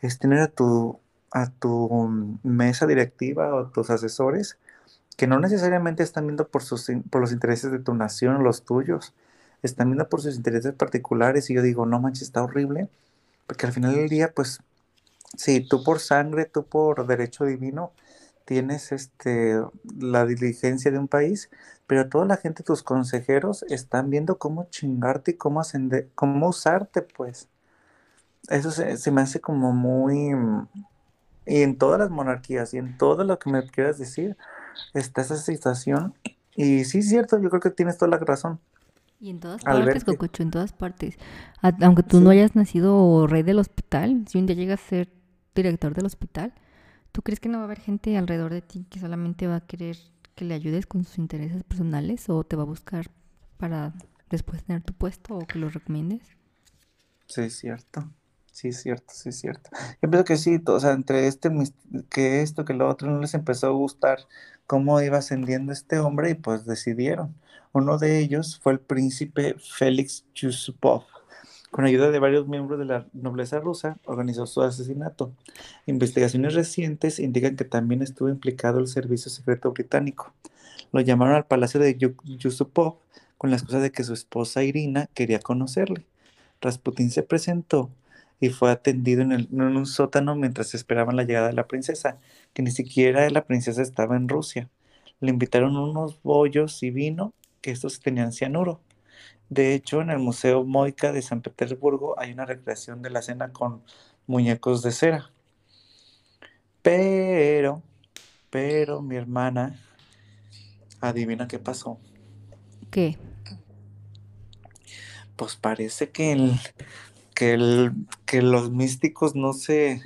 es tener a tu, a tu mesa directiva o tus asesores que no necesariamente están viendo por, sus, por los intereses de tu nación o los tuyos, están viendo por sus intereses particulares y yo digo, no manches, está horrible, porque al final del día, pues, sí, tú por sangre, tú por derecho divino, tienes este, la diligencia de un país, pero toda la gente, tus consejeros, están viendo cómo chingarte y cómo, ascender, cómo usarte, pues. Eso se, se me hace como muy... Y en todas las monarquías y en todo lo que me quieras decir, está esa situación. Y sí, es cierto, yo creo que tienes toda la razón. Y en todas partes, Cococho, en todas partes. aunque tú no hayas nacido rey del hospital, si un día llegas a ser director del hospital, ¿tú crees que no va a haber gente alrededor de ti que solamente va a querer que le ayudes con sus intereses personales o te va a buscar para después tener tu puesto o que lo recomiendes? Sí, es cierto. Sí, es cierto, sí, es cierto. Yo pienso que sí, o sea, entre este, que esto, que lo otro, no les empezó a gustar cómo iba ascendiendo este hombre y pues decidieron. Uno de ellos fue el príncipe Félix Yusupov. Con ayuda de varios miembros de la nobleza rusa, organizó su asesinato. Investigaciones recientes indican que también estuvo implicado el servicio secreto británico. Lo llamaron al palacio de Yusupov con la excusa de que su esposa Irina quería conocerle. Rasputín se presentó y fue atendido en, un sótano mientras esperaban la llegada de la princesa, que ni siquiera la princesa estaba en Rusia. Le invitaron unos bollos y vino, que estos tenían cianuro. De hecho, en el Museo Moika de San Petersburgo hay una recreación de la cena con muñecos de cera. Pero, pero mi hermana, adivina qué pasó. ¿Qué? Pues parece que el, que, el, que los místicos no se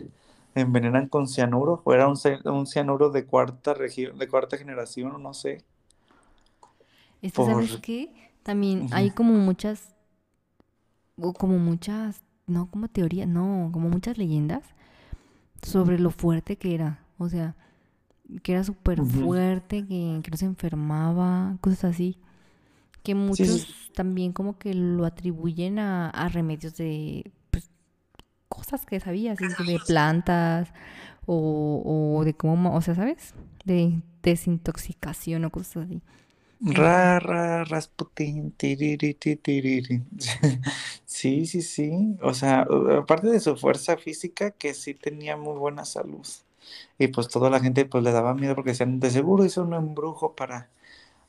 envenenan con cianuro, o era un, un cianuro de cuarta de cuarta generación, no sé. Esto, ¿Sabes qué? También hay como muchas, o como muchas, no como teoría, no, como muchas leyendas sobre lo fuerte que era. O sea, que era súper fuerte, que, que, no se enfermaba, cosas así que muchos también como que lo atribuyen a, remedios de pues, cosas que sabías, de plantas o, o de cómo, o sea, ¿sabes? De desintoxicación o cosas así. Ra, ra, Rasputin, tiriri, (laughs) Sí, sí, sí. O sea, aparte de su fuerza física, que sí tenía muy buena salud. Y pues toda la gente pues le daba miedo porque decían, de seguro hizo un embrujo para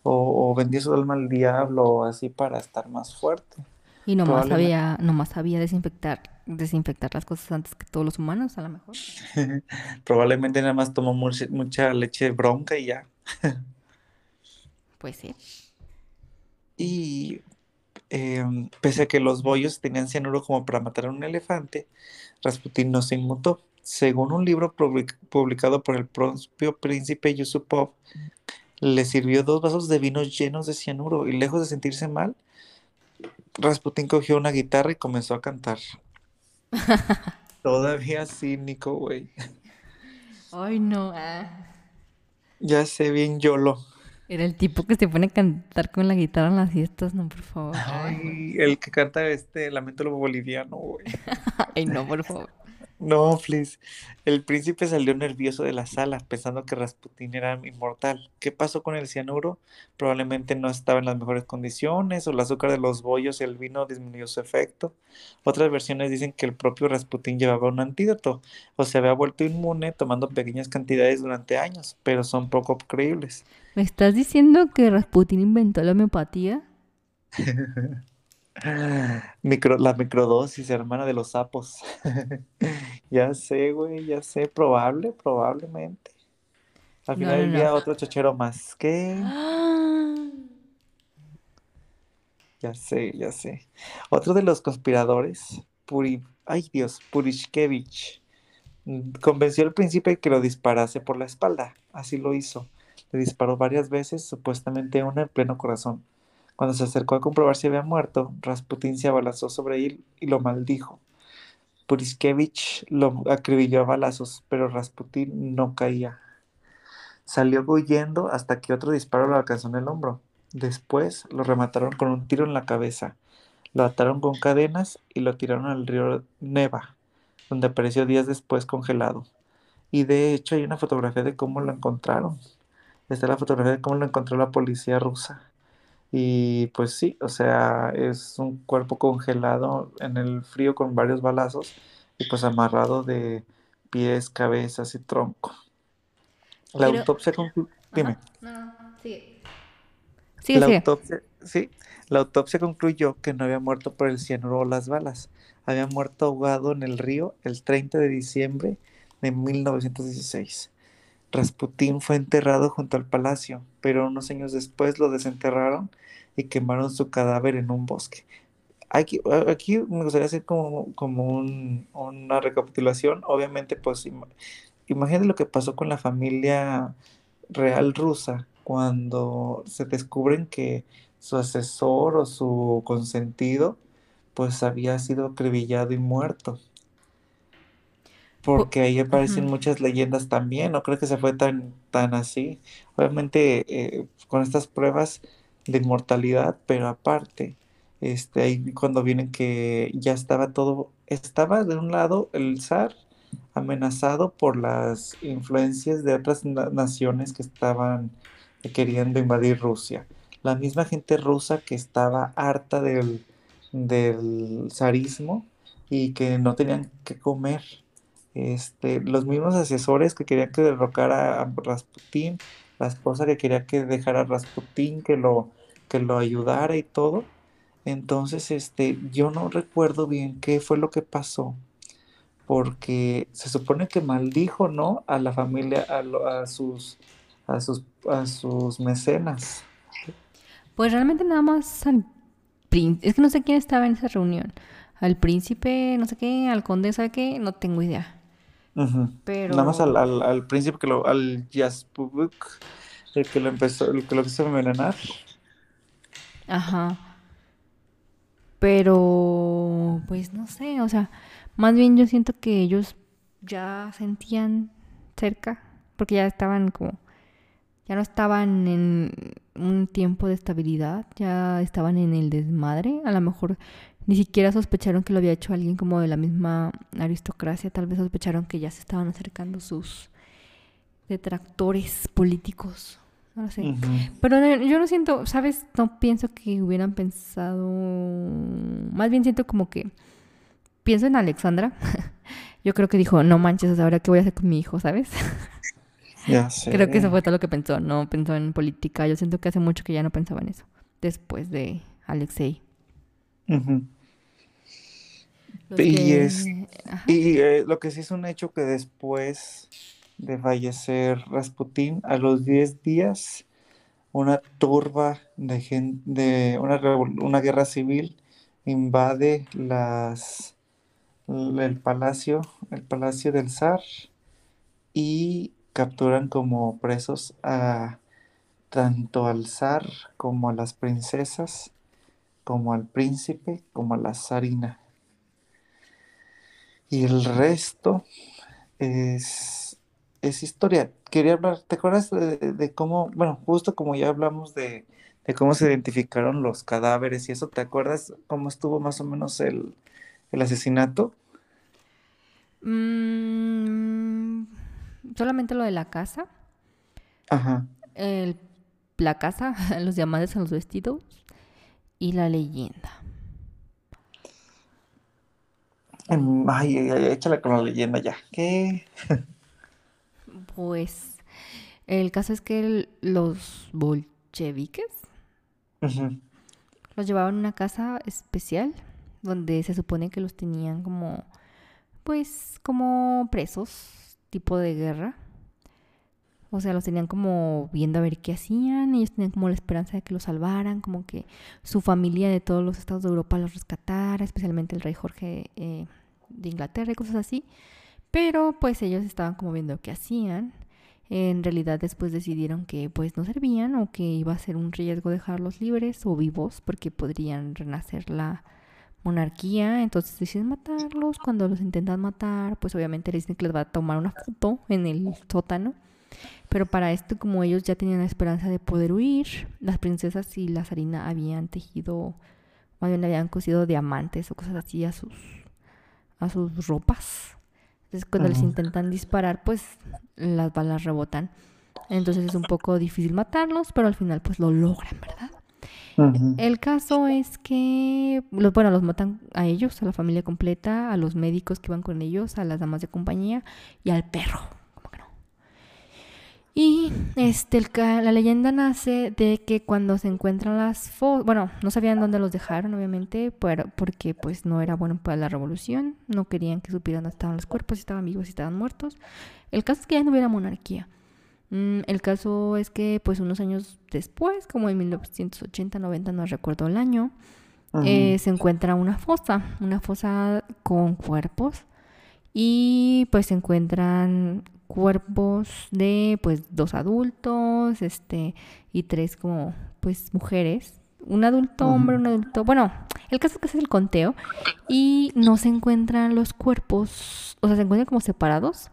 o, vendía su alma al diablo así para estar más fuerte. Y nomás sabía, nomás sabía desinfectar, desinfectar las cosas antes que todos los humanos, a lo mejor. (laughs) Probablemente nada más tomó mucha, leche bronca y ya. (laughs) pues sí. Y em, pese a que los bollos tenían cianuro como para matar a un elefante, Rasputin no se inmutó. Según un libro publicado por el propio príncipe Yusupov, le sirvió dos vasos de vino llenos de cianuro y lejos de sentirse mal, Rasputin cogió una guitarra y comenzó a cantar. (laughs) Todavía cínico, güey. Ay, no. Ah. Ya sé bien Yolo. Era el tipo que se pone a cantar con la guitarra en las fiestas, no, por favor. Ay, el que canta este Lamento lo boliviano, güey. (laughs) Ay, no, por favor. No, please. El príncipe salió nervioso de la sala, pensando que Rasputín era inmortal. ¿Qué pasó con el cianuro? Probablemente no estaba en las mejores condiciones, o el azúcar de los bollos y el vino disminuyó su efecto. Otras versiones dicen que el propio Rasputín llevaba un antídoto, o se había vuelto inmune tomando pequeñas cantidades durante años, pero son poco creíbles. ¿Me estás diciendo que Rasputín inventó la homeopatía? (laughs) Micro, la microdosis, hermana de los sapos. (laughs) Ya sé, güey, ya sé, probable, probablemente. Al final no, del día no. otro chochero más. ¿Qué? (gasps) Ya sé, ya sé. Otro de los conspiradores, Puri, ay Dios, Purishkevich, convenció al príncipe que lo disparase por la espalda. Así lo hizo. Le disparó varias veces, supuestamente una en pleno corazón. Cuando se acercó a comprobar si había muerto, Rasputín se abalanzó sobre él y lo maldijo. Purishkevich lo acribilló a balazos, pero Rasputín no caía. Salió huyendo hasta que otro disparo lo alcanzó en el hombro. Después lo remataron con un tiro en la cabeza. Lo ataron con cadenas y lo tiraron al río Neva, donde apareció días después congelado. Y de hecho hay una fotografía de cómo lo encontraron. Está la fotografía de cómo lo encontró la policía rusa. Y pues sí, o sea, es un cuerpo congelado en el frío con varios balazos y pues amarrado de pies, cabezas y tronco. La Pero, autopsia conclu- Dime. no, no, sigue. Sigue, La sigue. autopsia, sí, la autopsia concluyó que no había muerto por el cianuro o las balas. Había muerto ahogado en el río el 30 de diciembre de 1916. Rasputín fue enterrado junto al palacio, pero unos años después lo desenterraron y quemaron su cadáver en un bosque. Aquí, me gustaría hacer como, un- una recapitulación. Obviamente, pues im- lo que pasó con la familia real rusa cuando se descubren que su asesor o su consentido pues había sido acribillado y muerto. Po- Porque ahí aparecen muchas leyendas también, no creo que se fue tan, tan así. Obviamente eh, con estas pruebas de inmortalidad, pero aparte, este, ahí cuando vienen que ya estaba todo, estaba de un lado el zar amenazado por las influencias de otras na- naciones que estaban queriendo invadir Rusia. La misma gente rusa que estaba harta del, del zarismo y que no tenían que comer. Este, los mismos asesores que querían que derrocara a Rasputín, la esposa que quería que dejara a Rasputín, que lo, que lo ayudara y todo. Entonces, este, yo no recuerdo bien qué fue lo que pasó, porque se supone que maldijo, ¿no? A la familia, a, lo- a sus, a sus, a sus mecenas. Pues realmente nada más al príncipe. Es que no sé quién estaba en esa reunión. Al príncipe, no sé qué, al conde, ¿sabe qué? No tengo idea. Nada más al, al, al príncipe que lo, al Yaspubuk, el que lo empezó, el que lo quiso envenenar. ajá. Pero, pues no sé, o sea, más bien yo siento que ellos ya sentían cerca, porque ya estaban como, ya no estaban en un tiempo de estabilidad, ya estaban en el desmadre. A lo mejor ni siquiera sospecharon que lo había hecho alguien como de la misma aristocracia, tal vez sospecharon que ya se estaban acercando sus detractores políticos. No lo sé. Pero no, yo no siento, ¿sabes? No pienso que hubieran pensado. Más bien siento como que. Pienso en Alexandra. (laughs) Yo creo que dijo, no manches, ahora qué voy a hacer con mi hijo, ¿sabes? (laughs) Ya sé. Creo que eso fue todo lo que pensó. No pensó en política. Yo siento que hace mucho que ya no pensaba en eso. Después de Alexei. Ujú. Los Y que- es-. Y eh, lo que sí es un hecho que después de fallecer Rasputín, a los 10 días, una turba de gente, de una, una guerra civil invade las, el palacio, el palacio del zar y capturan como presos a tanto al zar como a las princesas, como al príncipe, como a la zarina. Y el resto es, es historia. Quería hablar, ¿te acuerdas de, de cómo, bueno, justo como ya hablamos de, de cómo se identificaron los cadáveres y eso, ¿te acuerdas cómo estuvo más o menos el, el asesinato? Mm, solamente lo de la casa. Ajá. El- la casa, (laughs) los diamantes en los vestidos y la leyenda. Ay, ay, échala con la leyenda ya. ¿Qué? (laughs) Pues el caso es que el- los bolcheviques los llevaban a una casa especial donde se supone que los tenían como, pues, como presos, tipo de guerra. O sea, los tenían como viendo a ver qué hacían. Ellos tenían como la esperanza de que los salvaran, como que su familia de todos los estados de Europa los rescatara, especialmente el rey Jorge eh, de Inglaterra y cosas así. Pero pues ellos estaban como viendo qué hacían. En realidad después decidieron que pues no servían o que iba a ser un riesgo dejarlos libres o vivos porque podrían renacer la monarquía. Entonces deciden matarlos. Cuando los intentan matar, pues obviamente les dicen que les va a tomar una foto en el sótano. Pero para esto, como ellos ya tenían la esperanza de poder huir, las princesas y la zarina habían tejido, más bien habían cosido diamantes o cosas así a sus, a sus ropas. Entonces cuando les Ujú. intentan disparar, pues las balas rebotan. Entonces es un poco difícil matarlos, pero al final pues lo logran, ¿verdad? El caso es que, los, bueno, los matan a ellos, a la familia completa, a los médicos que iban con ellos, a las damas de compañía y al perro. Y este, el la leyenda nace de que cuando se encuentran las fosas, bueno, no sabían dónde los dejaron, obviamente, pero, porque pues no era bueno para la revolución, no querían que supieran dónde estaban los cuerpos, si estaban vivos, si estaban muertos. El caso es que ya no hubiera monarquía. Mm, el caso es que pues unos años después, como en 1980-90, no recuerdo el año, eh, se encuentra una fosa, una fosa con cuerpos y pues se encuentran cuerpos de pues dos adultos, este y tres como pues mujeres, un adulto hombre, un adulto, bueno, el caso es que es el conteo y no se encuentran los cuerpos, o sea, se encuentran como separados.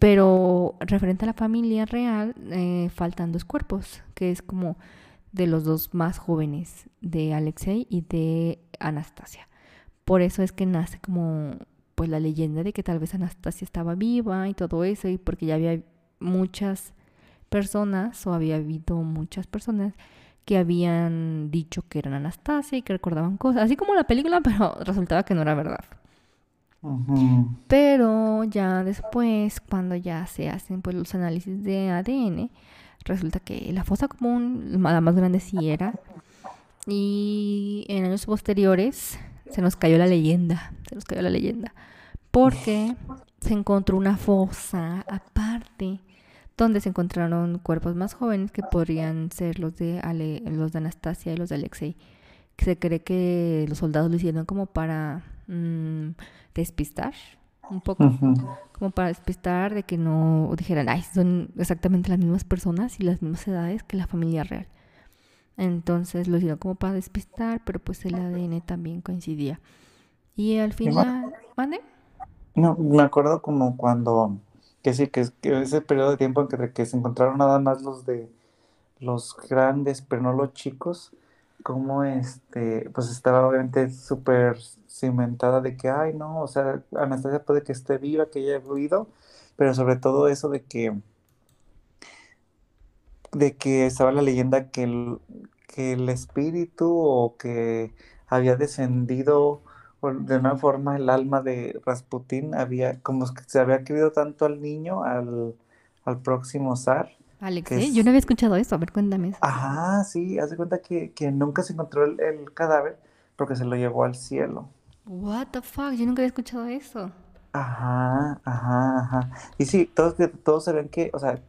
Pero referente a la familia real, eh, faltan dos cuerpos, que es como de los dos más jóvenes, de Alexei y de Anastasia. Por eso es que nace como pues la leyenda de que tal vez Anastasia estaba viva y todo eso, y porque ya había muchas personas, o había habido muchas personas que habían dicho que eran Anastasia y que recordaban cosas, así como la película, (laughs) pero resultaba que no era verdad. Pero ya después, cuando ya se hacen pues los análisis de ADN, resulta que la fosa común, la más grande sí era. Y en años posteriores se nos cayó la leyenda, se nos cayó la leyenda, porque se encontró una fosa aparte donde se encontraron cuerpos más jóvenes que podrían ser los de Ale- los de Anastasia y los de Alexei. Que se cree que los soldados lo hicieron como para mm, despistar un poco, como para despistar de que no dijeran, ay, son exactamente las mismas personas y las mismas edades que la familia real. Entonces lo hicieron como para despistar, pero pues el ADN también coincidía. Y al final, ¿mande? No, me acuerdo como cuando, que sí, que, que ese periodo de tiempo en que, que se encontraron nada más los de los grandes, pero no los chicos, como este, pues estaba obviamente súper cimentada de que, ay, no, o sea, Anastasia puede que esté viva, que haya huido, pero sobre todo eso de que, de que estaba la leyenda que el, que el espíritu o que había descendido de una forma el alma de Rasputín había, como que se había querido tanto al niño, al, al próximo zar, que Alexei, yo no había escuchado eso, a ver, cuéntame eso. ajá, sí, haz de cuenta que, que nunca se encontró el, el cadáver porque se lo llevó al cielo. What the fuck, yo nunca había escuchado eso. Ajá, ajá, ajá. Y sí, todos, todos ven que, o sea,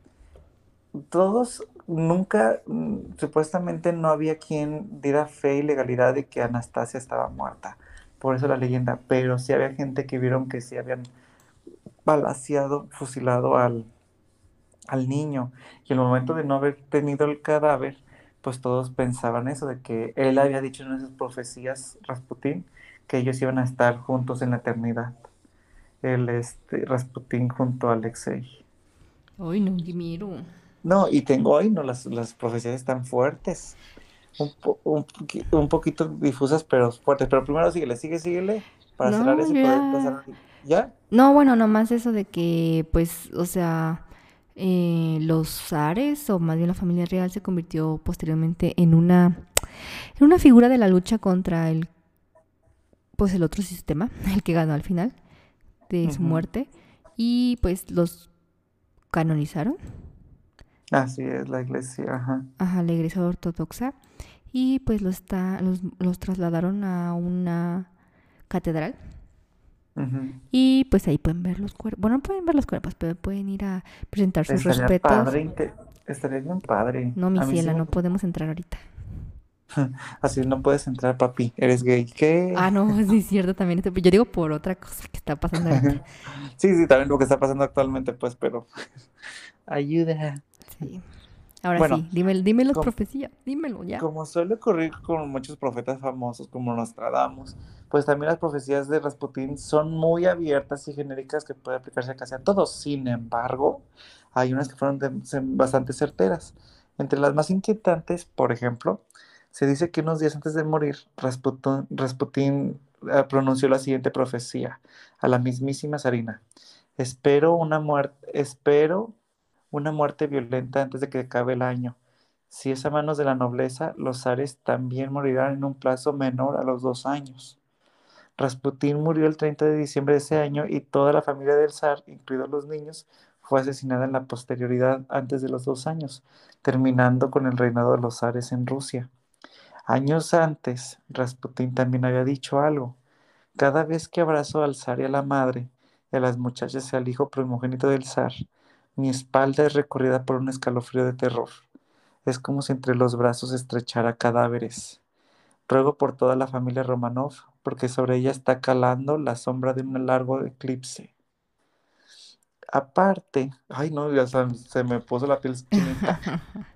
todos nunca, mm, supuestamente no había quien diera fe y legalidad de que Anastasia estaba muerta. Por eso la leyenda, pero sí había gente que vieron que sí habían balaceado, fusilado al, al niño. Y el momento de no haber tenido el cadáver, pues todos pensaban eso, de que él había dicho en esas profecías, Rasputín, que ellos iban a estar juntos en la eternidad. El este, Rasputín junto a Alexei. Ay, no, miedo. No, y tengo hoy, no, las, las profecías están fuertes, un, po- un, poqui- un poquito difusas, pero fuertes. Pero primero síguele, sigue, síguele, para cerrar ese ya. pasar. ¿Ya? No, bueno, nomás eso de que, pues, o sea, eh, los zares, o más bien la familia real, se convirtió posteriormente en una, en una figura de la lucha contra el, pues, el otro sistema, (laughs) el que ganó al final de su muerte, y pues los canonizaron, Así es, la iglesia, ajá. a la iglesia ortodoxa, y pues los, está, los, los trasladaron a una catedral. Ujú. Y pues ahí pueden ver los cuerpos. Bueno, no pueden ver los cuerpos, pero pueden ir a presentar sus Estaría respetos. padre, estaría bien padre. No, mi sí ciela, me- no podemos entrar ahorita. (laughs) Así no puedes entrar, papi. Eres gay. ¿Qué? Ah, no, (laughs) sí es cierto también. Yo digo por otra cosa que está pasando ahorita. (laughs) Sí, sí, también lo que está pasando actualmente, pues, pero ayuda. Sí. Ahora Bueno, sí, dime, dime las com- profecías, dímelo ya. Como suele ocurrir con muchos profetas famosos como Nostradamus, pues también las profecías de Rasputín son muy abiertas y genéricas que puede aplicarse casi a todos. Sin embargo, hay unas que fueron de- bastante certeras. Entre las más inquietantes, por ejemplo, se dice que unos días antes de morir, Rasputin, Rasputín eh, pronunció la siguiente profecía a la mismísima Sarina. Espero una muerte, espero una muerte violenta antes de que acabe el año. Si es a manos de la nobleza, los zares también morirán en un plazo menor a los dos años. Rasputín murió el 30 de diciembre de ese año y toda la familia del zar, incluidos los niños, fue asesinada en la posterioridad antes de los dos años, terminando con el reinado de los zares en Rusia. Años antes, Rasputín también había dicho algo. Cada vez que abrazo al zar y a la madre, y a las muchachas y al hijo primogénito del zar, mi espalda es recorrida por un escalofrío de terror. Es como si entre los brazos estrechara cadáveres. Ruego por toda la familia Romanov, porque sobre ella está calando la sombra de un largo eclipse. Aparte, ay no, ya se, se me puso la piel chinita. (laughs)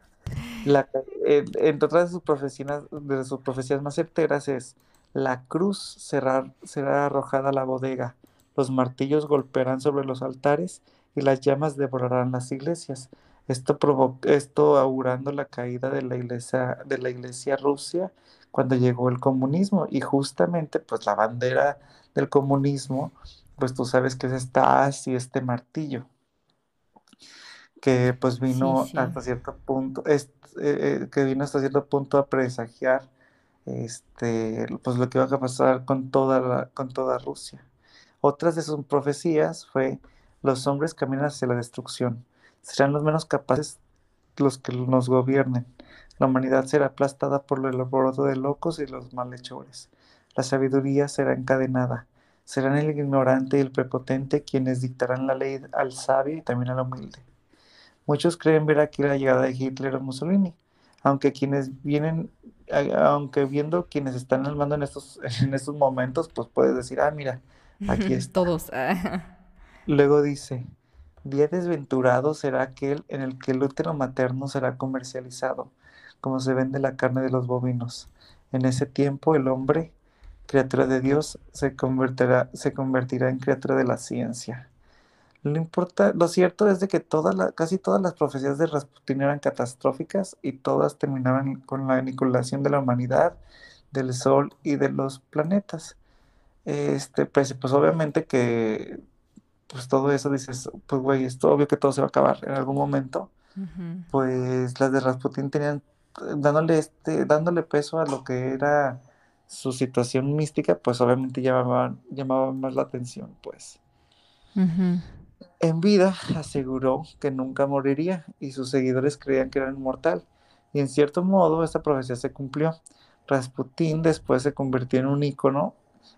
La, eh, entre otras de sus profecías, de sus profecías más certeras es, la cruz será, será arrojada a la bodega, los martillos golpearán sobre los altares y las llamas devorarán las iglesias. Esto, provo- esto augurando la caída de la iglesia, de la iglesia Rusia cuando llegó el comunismo. Y justamente, pues la bandera del comunismo, pues tú sabes que es esta haz y este martillo, que pues vino sí. hasta cierto punto, es- eh, eh, que vino hasta cierto punto a presagiar este, pues lo que iba a pasar con toda la- con toda Rusia. Otras de sus profecías fue, los hombres caminan hacia la destrucción, serán los menos capaces los que nos gobiernen. La humanidad será aplastada por el alboroto de locos y los malhechores. La sabiduría será encadenada. Serán el ignorante y el prepotente quienes dictarán la ley al sabio y también al humilde. Muchos creen ver aquí la llegada de Hitler o Mussolini, aunque quienes vienen, aunque viendo quienes están al mando en estos, (laughs) en estos momentos, pues puedes decir, ah, mira, aquí (laughs) está. Todos. (laughs) Luego dice, día desventurado será aquel en el que el útero materno será comercializado, como se vende la carne de los bovinos. En ese tiempo el hombre, criatura de Dios, se convertirá, se convertirá en criatura de la ciencia. Lo, importa, lo cierto es de que toda casi todas las profecías de Rasputín eran catastróficas y todas terminaban con la aniquilación de la humanidad, del sol y de los planetas. Este, pues, pues obviamente que pues todo eso dices, pues güey, es obvio que todo se va a acabar en algún momento. Pues las de Rasputín tenían dándole este, dándole peso a lo que era su situación mística, pues obviamente llamaban, llamaban más la atención, pues. En vida aseguró que nunca moriría y sus seguidores creían que era inmortal. Y en cierto modo esta profecía se cumplió. Rasputín después se convirtió en un ícono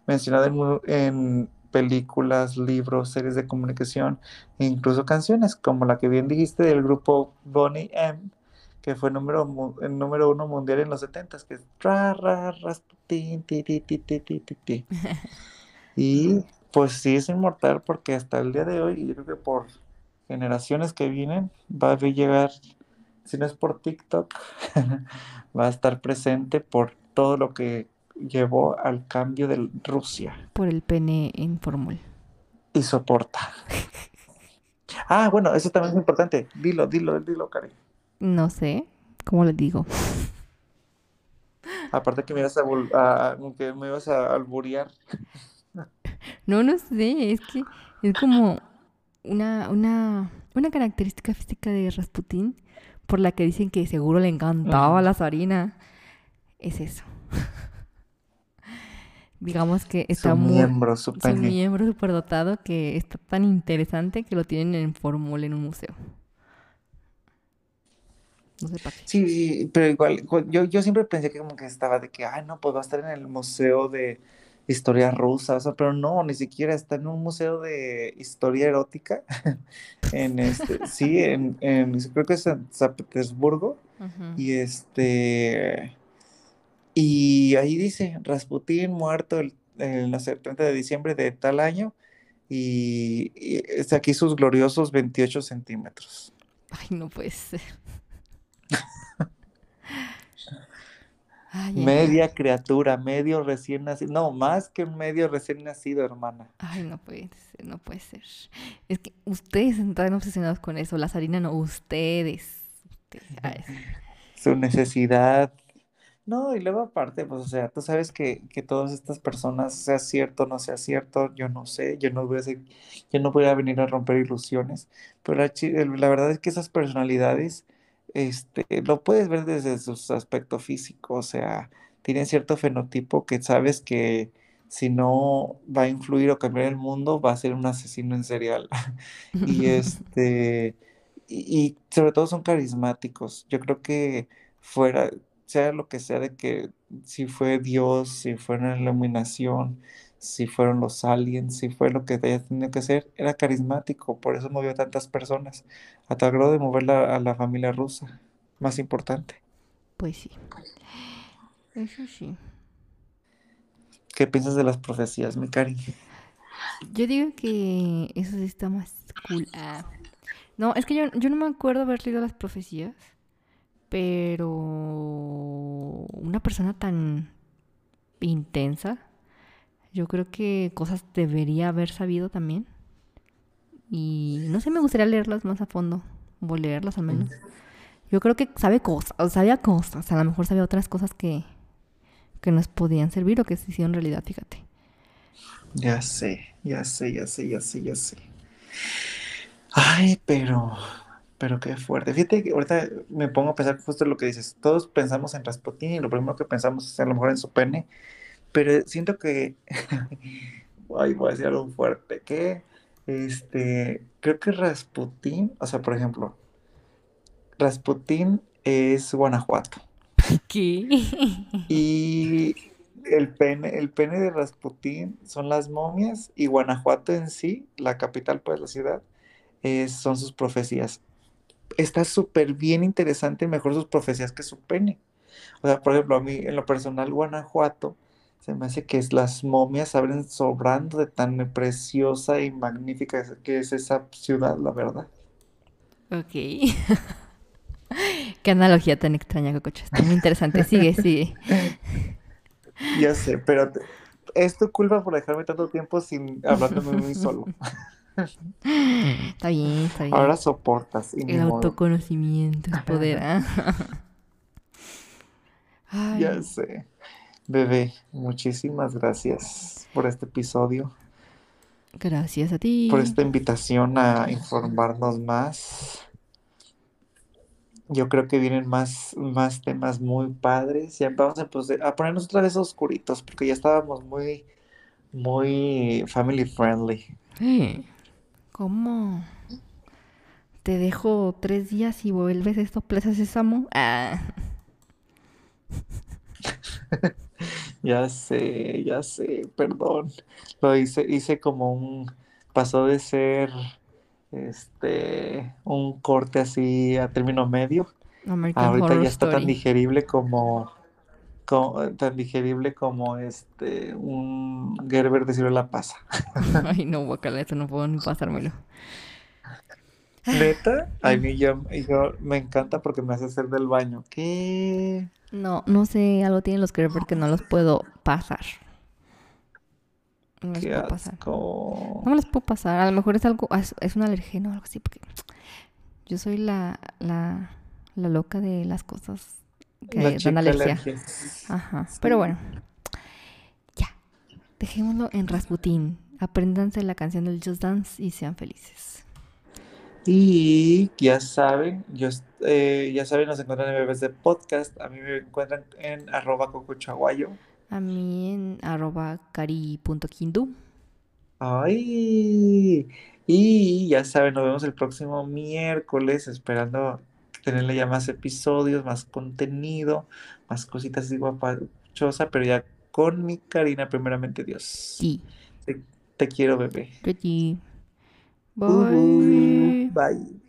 mencionado en películas, libros, series de comunicación e incluso canciones, como la que bien dijiste del grupo Bonnie M, que fue número, el número uno mundial en los 70 que es ra, ra, ti, ti, ti, ti, ti, ti, ti. (laughs) Y pues sí es inmortal porque hasta el día de hoy, y yo creo que por generaciones que vienen, va a llegar, si no es por TikTok, (laughs) va a estar presente por todo lo que llevó al cambio de Rusia Por el pene en formol. y soporta. (laughs) Ah, bueno, eso también es importante. Dilo, dilo, dilo, Karen. No sé, ¿cómo les digo? (laughs) Aparte que me ibas a, a- que me ibas a alburear. (laughs) No, no sé, es que es como una, una, una característica física de Rasputín por la que dicen que seguro le encantaba Ujú. la zarina. Es eso. Digamos que está Su muy... miembro, su Su miembro superdotado que está tan interesante que lo tienen en fórmula en un museo. No sé para qué. Sí, sí, pero igual, yo, yo siempre pensé que como que estaba de que, ay, no, pues va a estar en el Museo de Historia Rusa, o sea, pero no, ni siquiera está en un museo de historia erótica, (laughs) en este, sí, en, en creo que es en San Petersburgo, y este, y ahí dice, Rasputín muerto el, el, no sé, el 30 de diciembre de tal año, y, y está aquí sus gloriosos 28 centímetros. Ay, no puede ser. (laughs) Ay, ay, Media criatura, medio recién nacido. No, más que un medio recién nacido, hermana. ay, no puede ser, no puede ser. Es que ustedes están obsesionados con eso, la zarina no, ustedes. (laughs) Su necesidad. No, y luego aparte, pues, o sea, tú sabes que, que todas estas personas, sea cierto no sea cierto, yo no sé, yo no voy a ser- yo no voy a venir a romper ilusiones, pero la, verdad es que esas personalidades, este, lo puedes ver desde su aspecto físico, o sea, tienen cierto fenotipo que sabes que si no va a influir o cambiar el mundo, va a ser un asesino en serial. (laughs) Y (laughs) este, y, y sobre todo son carismáticos. Yo creo que fuera, sea lo que sea de que si fue Dios, si fue una iluminación, si fueron los aliens, si fue lo que haya tenido que ser, era carismático, por eso movió a tantas personas, a tal grado de mover la- a la familia rusa, más importante. Pues sí. Eso sí. ¿Qué piensas de las profecías, mi cari? Yo digo que eso sí está más cool. Ah. No, es que yo, yo no me acuerdo haber leído las profecías, pero una persona tan intensa, yo creo que cosas debería haber sabido también. Y no sé, me gustaría leerlas más a fondo, o leerlas al menos. Yo creo que sabe cosas, sabía cosas, a lo mejor sabía otras cosas que, que nos podían servir o que se hicieron realidad, fíjate. Ya sé, ya sé, ya sé, ya sé, ya sé. Ay, pero, pero qué fuerte. Fíjate que ahorita me pongo a pensar justo lo que dices. Todos pensamos en Rasputín y lo primero que pensamos es a lo mejor en su pene, pero siento que, (laughs) ay, voy a decir algo fuerte, que, este, creo que Rasputín, o sea, por ejemplo, Rasputín es Guanajuato ¿Qué? y el pene, el pene de Rasputín son las momias y Guanajuato en sí, la capital, pues, la ciudad, son sus profecías. Está súper bien interesante, mejor sus profecías que su pene. O sea, por ejemplo, a mí, en lo personal, Guanajuato, se me hace que es las momias abren sobrando de tan preciosa y magnífica que es esa ciudad, la verdad. Ok. (laughs) Qué analogía tan extraña, Cococha. Está muy interesante. Sigue, sigue. (laughs) Ya sé, pero es tu culpa por dejarme tanto tiempo sin hablándome a mí solo. (laughs) (laughs) Está bien, está bien. Ahora soportas y El autoconocimiento es poder. (laughs) (laughs) Ay, Ya sé. Bebé, muchísimas gracias por este episodio, gracias a ti. por esta invitación a informarnos más. Yo creo que vienen más, más temas muy padres. Ya vamos a, pues, a ponernos otra vez oscuritos, porque ya estábamos muy, muy family friendly. Eh, ¿Cómo? Te dejo tres días y vuelves esto Plaza Sésamo. Ah, (laughs) Ya sé, ya sé, perdón. Lo hice, hice como un, pasó de ser este un corte así a término medio. American Ahorita Horror ya está tan digerible como, co- tan digerible como este un Gerber de ciruela pasa. (laughs) Ay, (laughs) no, guacala, eso no puedo ni pasármelo. Neta, (sighs) a mí yo, yo me encanta porque me hace hacer del baño. ¿Qué? No, no sé, algo tienen los Gerber que no los puedo pasar. No los Qué puedo pasar. asco. No me los puedo pasar. A lo mejor es algo, es, es un alergeno o algo así, porque yo soy la, la, la loca de las cosas que La dan alergia. Ajá. Sí. Pero bueno, ya. Dejémoslo en Rasputín. Apréndanse la canción del Just Dance y sean felices. Y ya saben, yo, eh, ya saben, nos encuentran en Bebés de Podcast. A mí me encuentran en arroba cocochaguayo. A mí en arroba cari.quindu. Ay, y ya saben, nos vemos el próximo miércoles, esperando tenerle ya más episodios, más contenido, más cositas así guapachosa, pero ya con mi Karina, primeramente Dios. Sí. Te, te quiero, bebé. Pretty. Ujú, Bye. Bye.